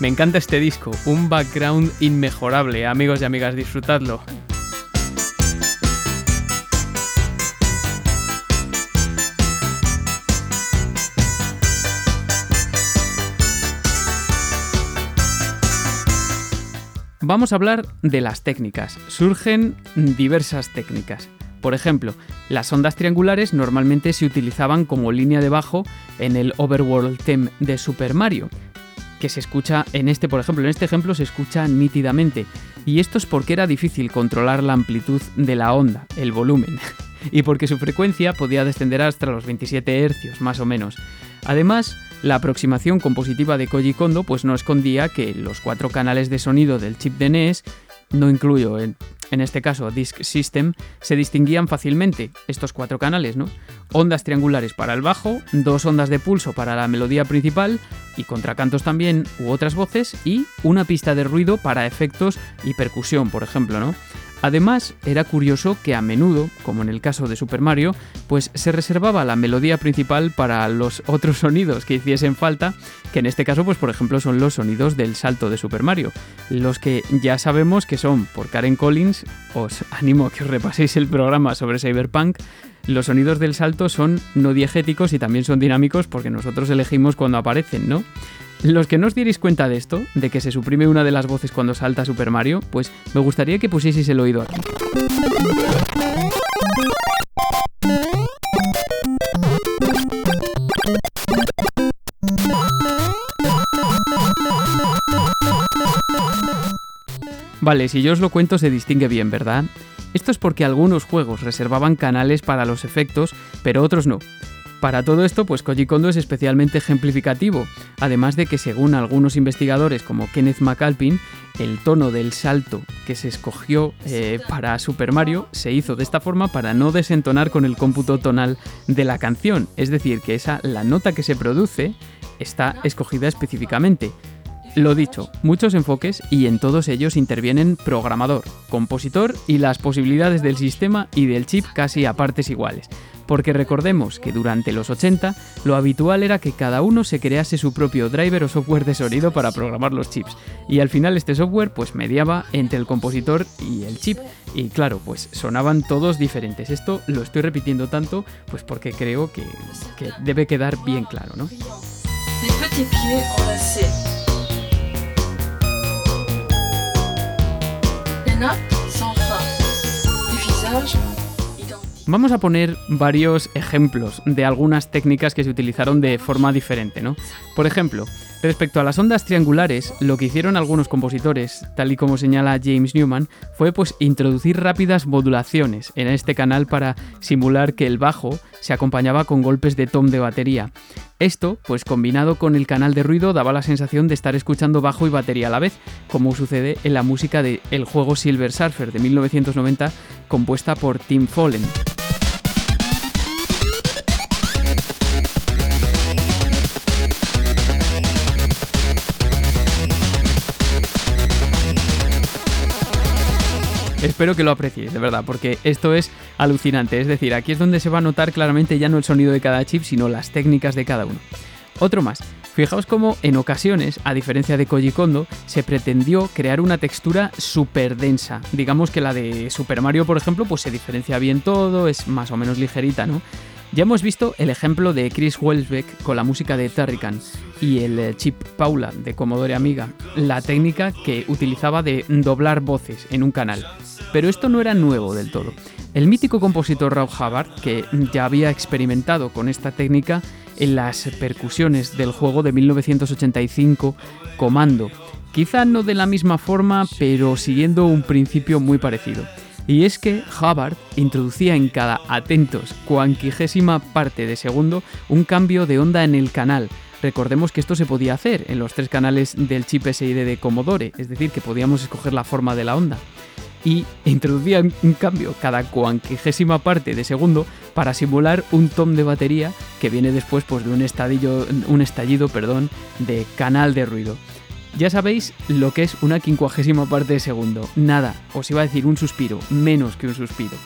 Me encanta este disco, un background inmejorable, amigos y amigas, disfrutadlo. Vamos a hablar de las técnicas. Surgen diversas técnicas. Por ejemplo, las ondas triangulares normalmente se utilizaban como línea de bajo en el Overworld Theme de Super Mario, que se escucha en este, por ejemplo, en este ejemplo se escucha nítidamente. Y esto es porque era difícil controlar la amplitud de la onda, el volumen, [LAUGHS] y porque su frecuencia podía descender hasta los 27 Hz, más o menos. Además, la aproximación compositiva de Koji Kondo pues no escondía que los cuatro canales de sonido del chip de NES no incluyo en, en este caso Disk System, se distinguían fácilmente estos cuatro canales, ¿no? Ondas triangulares para el bajo, dos ondas de pulso para la melodía principal y contracantos también u otras voces y una pista de ruido para efectos y percusión, por ejemplo, ¿no? Además, era curioso que a menudo, como en el caso de Super Mario, pues se reservaba la melodía principal para los otros [LAUGHS] sonidos que hiciesen falta, que en este caso, pues por ejemplo, son los sonidos del salto de Super Mario, los que ya sabemos que son por Karen Collins, os animo a que os repaséis el programa sobre Cyberpunk, los sonidos del salto son no diegéticos y también son dinámicos porque nosotros elegimos cuando aparecen, ¿no? Los que no os dierais cuenta de esto, de que se suprime una de las voces cuando salta Super Mario, pues me gustaría que pusieseis el oído aquí. Vale, si yo os lo cuento se distingue bien, ¿verdad? Esto es porque algunos juegos reservaban canales para los efectos, pero otros no. Para todo esto, pues Koji Kondo es especialmente ejemplificativo, además de que según algunos investigadores como Kenneth McAlpin, el tono del salto que se escogió eh, para Super Mario se hizo de esta forma para no desentonar con el cómputo tonal de la canción, es decir, que esa la nota que se produce está escogida específicamente. Lo dicho, muchos enfoques y en todos ellos intervienen programador, compositor y las posibilidades del sistema y del chip casi a partes iguales porque recordemos que durante los 80 lo habitual era que cada uno se crease su propio driver o software de sonido para programar los chips, y al final este software pues mediaba entre el compositor y el chip, y claro, pues sonaban todos diferentes. Esto lo estoy repitiendo tanto pues porque creo que, que debe quedar bien claro, ¿no? Vamos a poner varios ejemplos de algunas técnicas que se utilizaron de forma diferente, ¿no? Por ejemplo, respecto a las ondas triangulares, lo que hicieron algunos compositores, tal y como señala James Newman, fue pues introducir rápidas modulaciones en este canal para simular que el bajo se acompañaba con golpes de tom de batería. Esto, pues combinado con el canal de ruido, daba la sensación de estar escuchando bajo y batería a la vez, como sucede en la música del el juego Silver Surfer de 1990, compuesta por Tim Follen. Espero que lo apreciéis, de verdad, porque esto es alucinante. Es decir, aquí es donde se va a notar claramente ya no el sonido de cada chip, sino las técnicas de cada uno. Otro más. Fijaos cómo en ocasiones, a diferencia de Koji Kondo, se pretendió crear una textura súper densa. Digamos que la de Super Mario, por ejemplo, pues se diferencia bien todo, es más o menos ligerita, ¿no? Ya hemos visto el ejemplo de Chris Welsbeck con la música de Terrican y el eh, chip Paula de Commodore Amiga, la técnica que utilizaba de doblar voces en un canal. Pero esto no era nuevo del todo. El mítico compositor Raúl Havard, que ya había experimentado con esta técnica en las percusiones del juego de 1985 Comando, quizá no de la misma forma, pero siguiendo un principio muy parecido. Y es que Hubbard introducía en cada atentos cuanquigésima parte de segundo un cambio de onda en el canal. Recordemos que esto se podía hacer en los tres canales del chip SID de Commodore, es decir, que podíamos escoger la forma de la onda y introducía un cambio cada cuanquigésima parte de segundo para simular un tom de batería que viene después pues, de un, un estallido perdón, de canal de ruido. Ya sabéis lo que es una quincuagésima parte de segundo. Nada, os iba a decir un suspiro, menos que un suspiro.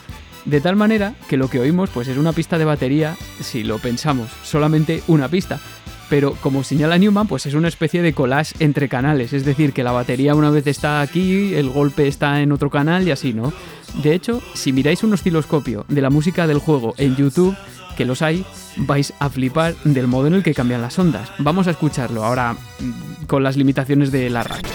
De tal manera que lo que oímos pues es una pista de batería, si lo pensamos, solamente una pista, pero como señala Newman, pues es una especie de collage entre canales, es decir, que la batería una vez está aquí, el golpe está en otro canal y así, ¿no? De hecho, si miráis un osciloscopio de la música del juego en YouTube, que los hay, vais a flipar del modo en el que cambian las ondas. Vamos a escucharlo ahora mm, con las limitaciones de la radio.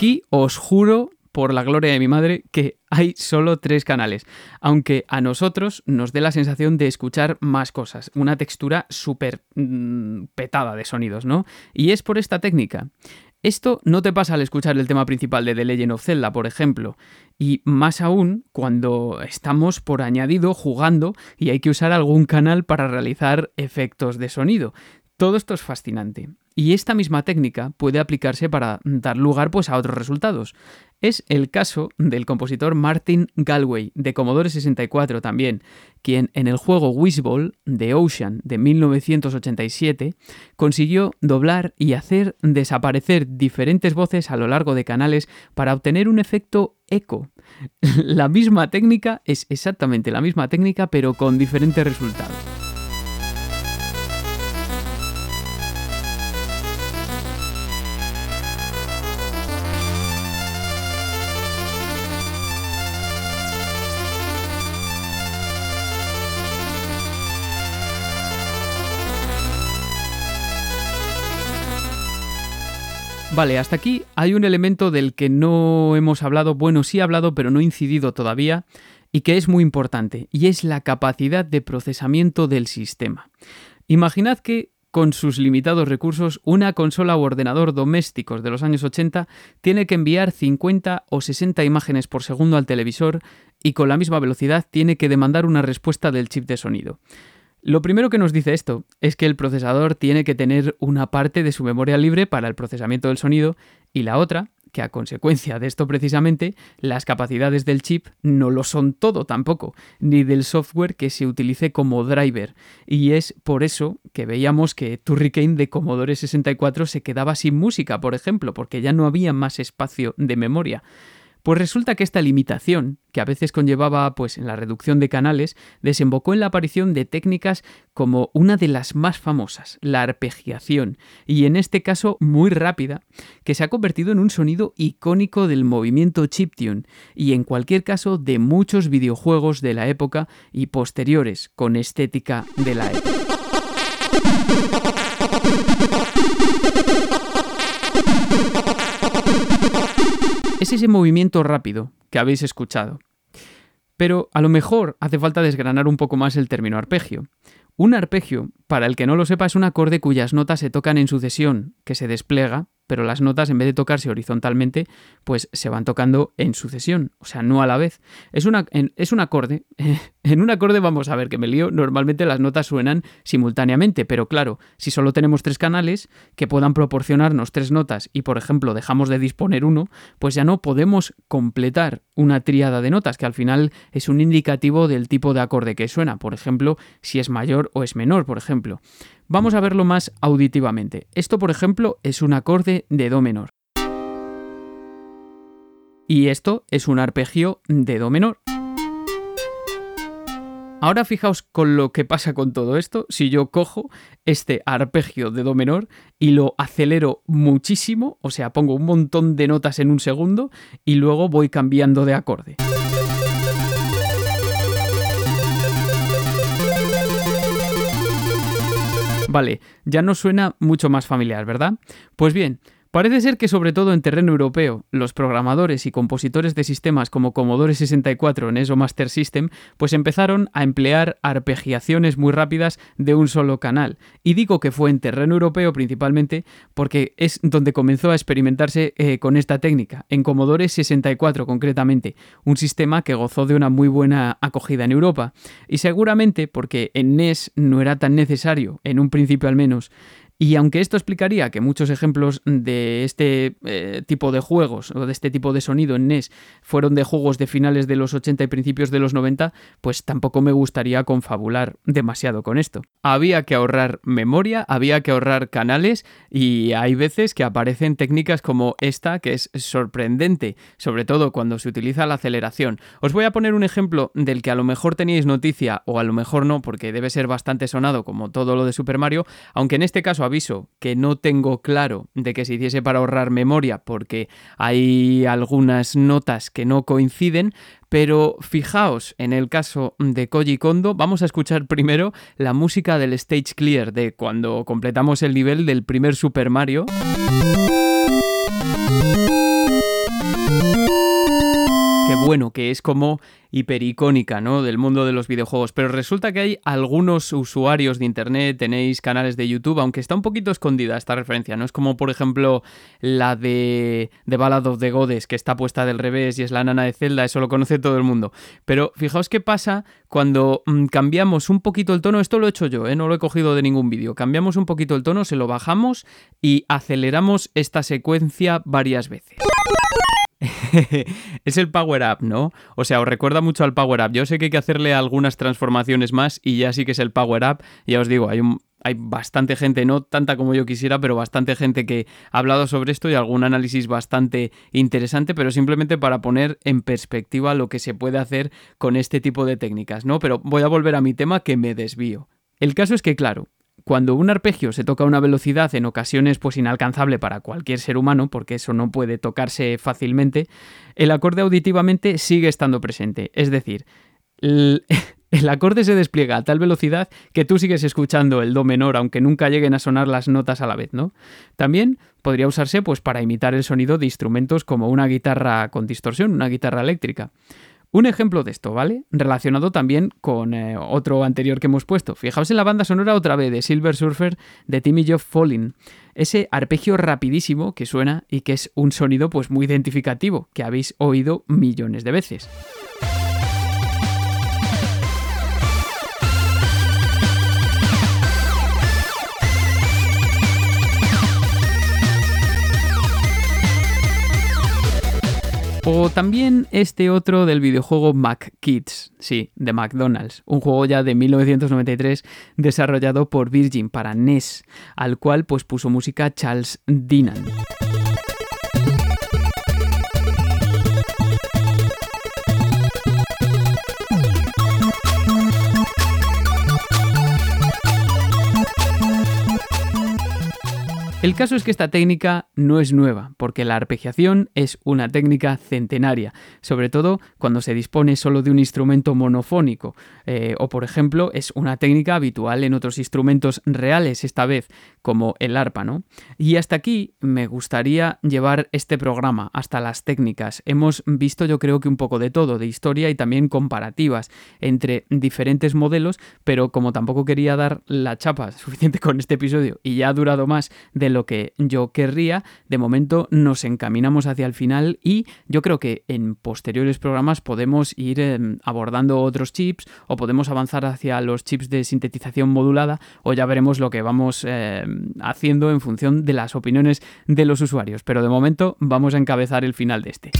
Aquí os juro por la gloria de mi madre que hay solo tres canales, aunque a nosotros nos dé la sensación de escuchar más cosas, una textura súper mm, petada de sonidos, ¿no? Y es por esta técnica. Esto no te pasa al escuchar el tema principal de The Legend of Zelda, por ejemplo, y más aún cuando estamos por añadido jugando y hay que usar algún canal para realizar efectos de sonido. Todo esto es fascinante. Y esta misma técnica puede aplicarse para dar lugar pues, a otros resultados. Es el caso del compositor Martin Galway, de Commodore 64 también, quien en el juego Wishball de Ocean de 1987 consiguió doblar y hacer desaparecer diferentes voces a lo largo de canales para obtener un efecto eco. [LAUGHS] La misma técnica es exactamente la misma técnica pero con diferentes resultados. Vale, hasta aquí hay un elemento del que no hemos hablado, bueno, sí he hablado, pero no he incidido todavía, y que es muy importante, y es la capacidad de procesamiento del sistema. Imaginad que con sus limitados recursos, una consola o ordenador domésticos de los años 80 tiene que enviar 50 o 60 imágenes por segundo al televisor y con la misma velocidad tiene que demandar una respuesta del chip de sonido. Lo primero que nos dice esto es que el procesador tiene que tener una parte de su memoria libre para el procesamiento del sonido y la otra, que a consecuencia de esto precisamente, las capacidades del chip no lo son todo tampoco, ni del software que se utilice como driver. Y es por eso que veíamos que Turricane de Commodore 64 se quedaba sin música, por ejemplo, porque ya no había más espacio de memoria. Pues resulta que esta limitación, que a veces conllevaba pues en la reducción de canales, desembocó en la aparición de técnicas como una de las más famosas, la arpegiación, y en este caso muy rápida, que se ha convertido en un sonido icónico del movimiento chiptune y en cualquier caso de muchos videojuegos de la época y posteriores con estética de la época. Es ese movimiento rápido que habéis escuchado. Pero a lo mejor hace falta desgranar un poco más el término arpegio. Un arpegio, para el que no lo sepa, es un acorde cuyas notas se tocan en sucesión, que se despliega pero las notas en vez de tocarse horizontalmente, pues se van tocando en sucesión, o sea, no a la vez. Es, una, es un acorde. [LAUGHS] en un acorde vamos a ver que me lío, normalmente las notas suenan simultáneamente, pero claro, si solo tenemos tres canales que puedan proporcionarnos tres notas y por ejemplo dejamos de disponer uno, pues ya no podemos completar una tríada de notas, que al final es un indicativo del tipo de acorde que suena, por ejemplo, si es mayor o es menor, por ejemplo. Vamos a verlo más auditivamente. Esto, por ejemplo, es un acorde de Do menor. Y esto es un arpegio de Do menor. Ahora fijaos con lo que pasa con todo esto, si yo cojo este arpegio de Do menor y lo acelero muchísimo, o sea, pongo un montón de notas en un segundo y luego voy cambiando de acorde. Vale, ya no suena mucho más familiar, ¿verdad? Pues bien, Parece ser que sobre todo en terreno europeo, los programadores y compositores de sistemas como Commodore 64, NES o Master System, pues empezaron a emplear arpegiaciones muy rápidas de un solo canal. Y digo que fue en terreno europeo principalmente porque es donde comenzó a experimentarse eh, con esta técnica, en Commodore 64 concretamente, un sistema que gozó de una muy buena acogida en Europa. Y seguramente porque en NES no era tan necesario, en un principio al menos, y aunque esto explicaría que muchos ejemplos de este eh, tipo de juegos o de este tipo de sonido en NES fueron de juegos de finales de los 80 y principios de los 90, pues tampoco me gustaría confabular demasiado con esto. Había que ahorrar memoria, había que ahorrar canales y hay veces que aparecen técnicas como esta que es sorprendente, sobre todo cuando se utiliza la aceleración. Os voy a poner un ejemplo del que a lo mejor teníais noticia o a lo mejor no, porque debe ser bastante sonado como todo lo de Super Mario, aunque en este caso que no tengo claro de que se hiciese para ahorrar memoria porque hay algunas notas que no coinciden, pero fijaos en el caso de Koji Kondo, vamos a escuchar primero la música del Stage Clear de cuando completamos el nivel del primer Super Mario. Bueno, que es como hipericónica ¿no? del mundo de los videojuegos, pero resulta que hay algunos usuarios de Internet, tenéis canales de YouTube, aunque está un poquito escondida esta referencia, no es como por ejemplo la de Ballad of the Godes, que está puesta del revés y es la nana de Zelda, eso lo conoce todo el mundo. Pero fijaos qué pasa cuando mm, cambiamos un poquito el tono, esto lo he hecho yo, ¿eh? no lo he cogido de ningún vídeo, cambiamos un poquito el tono, se lo bajamos y aceleramos esta secuencia varias veces. [LAUGHS] es el Power Up, ¿no? O sea, os recuerda mucho al Power Up. Yo sé que hay que hacerle algunas transformaciones más y ya sí que es el Power Up. Ya os digo, hay, hay bastante gente, no tanta como yo quisiera, pero bastante gente que ha hablado sobre esto y algún análisis bastante interesante, pero simplemente para poner en perspectiva lo que se puede hacer con este tipo de técnicas, ¿no? Pero voy a volver a mi tema que me desvío. El caso es que, claro, cuando un arpegio se toca a una velocidad en ocasiones pues inalcanzable para cualquier ser humano, porque eso no puede tocarse fácilmente, el acorde auditivamente sigue estando presente. Es decir, [LAUGHS] el, acorde se despliega a tal velocidad que tú sigues escuchando el do menor aunque nunca lleguen a sonar las notas a la vez, ¿no? También podría usarse pues para imitar el sonido de instrumentos como una guitarra con distorsión, una guitarra eléctrica. Un ejemplo de esto, ¿vale? Relacionado también con eh, otro anterior que hemos puesto. Fijaos en la banda sonora otra vez de Silver Surfer de Timmy Joe Falling. Ese arpegio rapidísimo que suena y que es un sonido pues muy identificativo, que habéis oído millones de veces. O también este otro del videojuego McKids, sí, de McDonald's, un juego ya de 1993 desarrollado por Virgin para NES, al cual pues puso música Charles Dinan. El caso es que esta técnica no es nueva, porque la arpegiación es una técnica centenaria, sobre todo cuando se dispone solo de un instrumento monofónico, eh, o por ejemplo es una técnica habitual en otros instrumentos reales, esta vez como el arpa, ¿no? Y hasta aquí me gustaría llevar este programa, hasta las técnicas. Hemos visto yo creo que un poco de todo, de historia y también comparativas entre diferentes modelos, pero como tampoco quería dar la chapa suficiente con este episodio y ya ha durado más de lo que yo querría. De momento nos encaminamos hacia el final y yo creo que en posteriores programas podemos ir em, abordando otros chips o podemos avanzar hacia los chips de sintetización modulada o ya veremos lo que vamos em, haciendo en función de las opiniones de los usuarios. Pero de momento vamos a encabezar el final de este.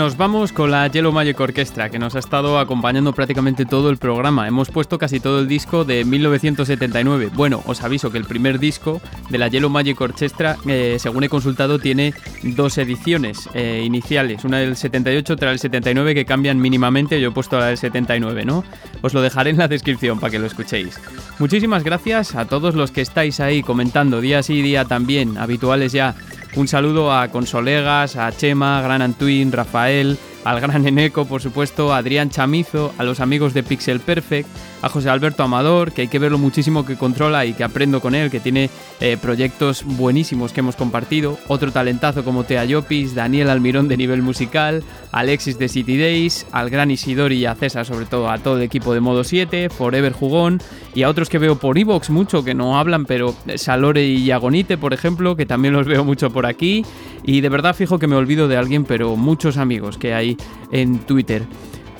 Nos vamos con la Yellow Magic Orchestra, que nos ha estado acompañando prácticamente todo el programa. Hemos puesto casi todo el disco de 1979. Bueno, os aviso que el primer disco de la Yellow Magic Orchestra, eh, según he consultado, tiene dos ediciones eh, iniciales. Una del 78, otra del 79, que cambian mínimamente. Yo he puesto la del 79, ¿no? Os lo dejaré en la descripción para que lo escuchéis. Muchísimas gracias a todos los que estáis ahí comentando día sí día también, habituales ya. Un saludo a Consolegas, a Chema, Gran Antuin, Rafael, al gran Eneco, por supuesto, a Adrián Chamizo, a los amigos de Pixel Perfect, a José Alberto Amador, que hay que verlo muchísimo que controla y que aprendo con él, que tiene eh, proyectos buenísimos que hemos compartido, otro talentazo como Tea Llopis, Daniel Almirón de nivel musical, Alexis de City Days, al gran Isidori y a César, sobre todo a todo el equipo de Modo 7, Forever Jugón, y a otros que veo por Evox mucho, que no hablan, pero Salore y Yagonite, por ejemplo, que también los veo mucho por aquí, y de verdad fijo que me olvido de alguien, pero muchos amigos que hay en Twitter.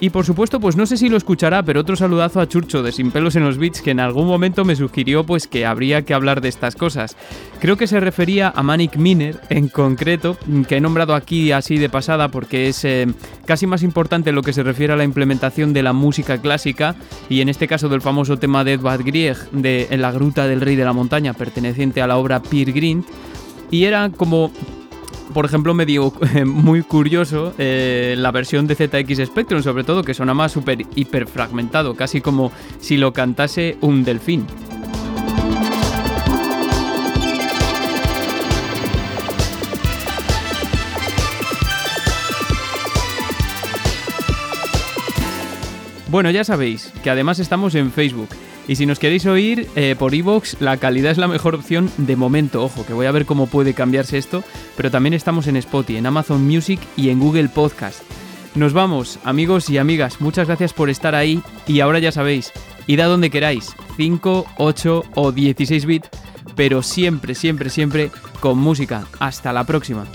Y por supuesto, pues no sé si lo escuchará, pero otro saludazo a Churcho de Sin pelos en los Beats que en algún momento me sugirió pues que habría que hablar de estas cosas. Creo que se refería a Manic Miner en concreto, que he nombrado aquí así de pasada porque es eh, casi más importante lo que se refiere a la implementación de la música clásica y en este caso del famoso tema de Edvard Grieg de En la gruta del rey de la montaña perteneciente a la obra Peer Green y era como por ejemplo, me dio [LAUGHS] muy curioso eh, la versión de ZX Spectrum, sobre todo, que más súper hiper fragmentado, casi como si lo cantase un delfín. Bueno, ya sabéis que además estamos en Facebook y si nos queréis oír eh, por iVoox, la calidad es la mejor opción de momento. Ojo, que voy a ver cómo puede cambiarse esto. Pero también estamos en Spotify, en Amazon Music y en Google Podcast. Nos vamos, amigos y amigas. Muchas gracias por estar ahí. Y ahora ya sabéis, id a donde queráis. 5, 8 o 16 bits. Pero siempre, siempre, siempre con música. Hasta la próxima.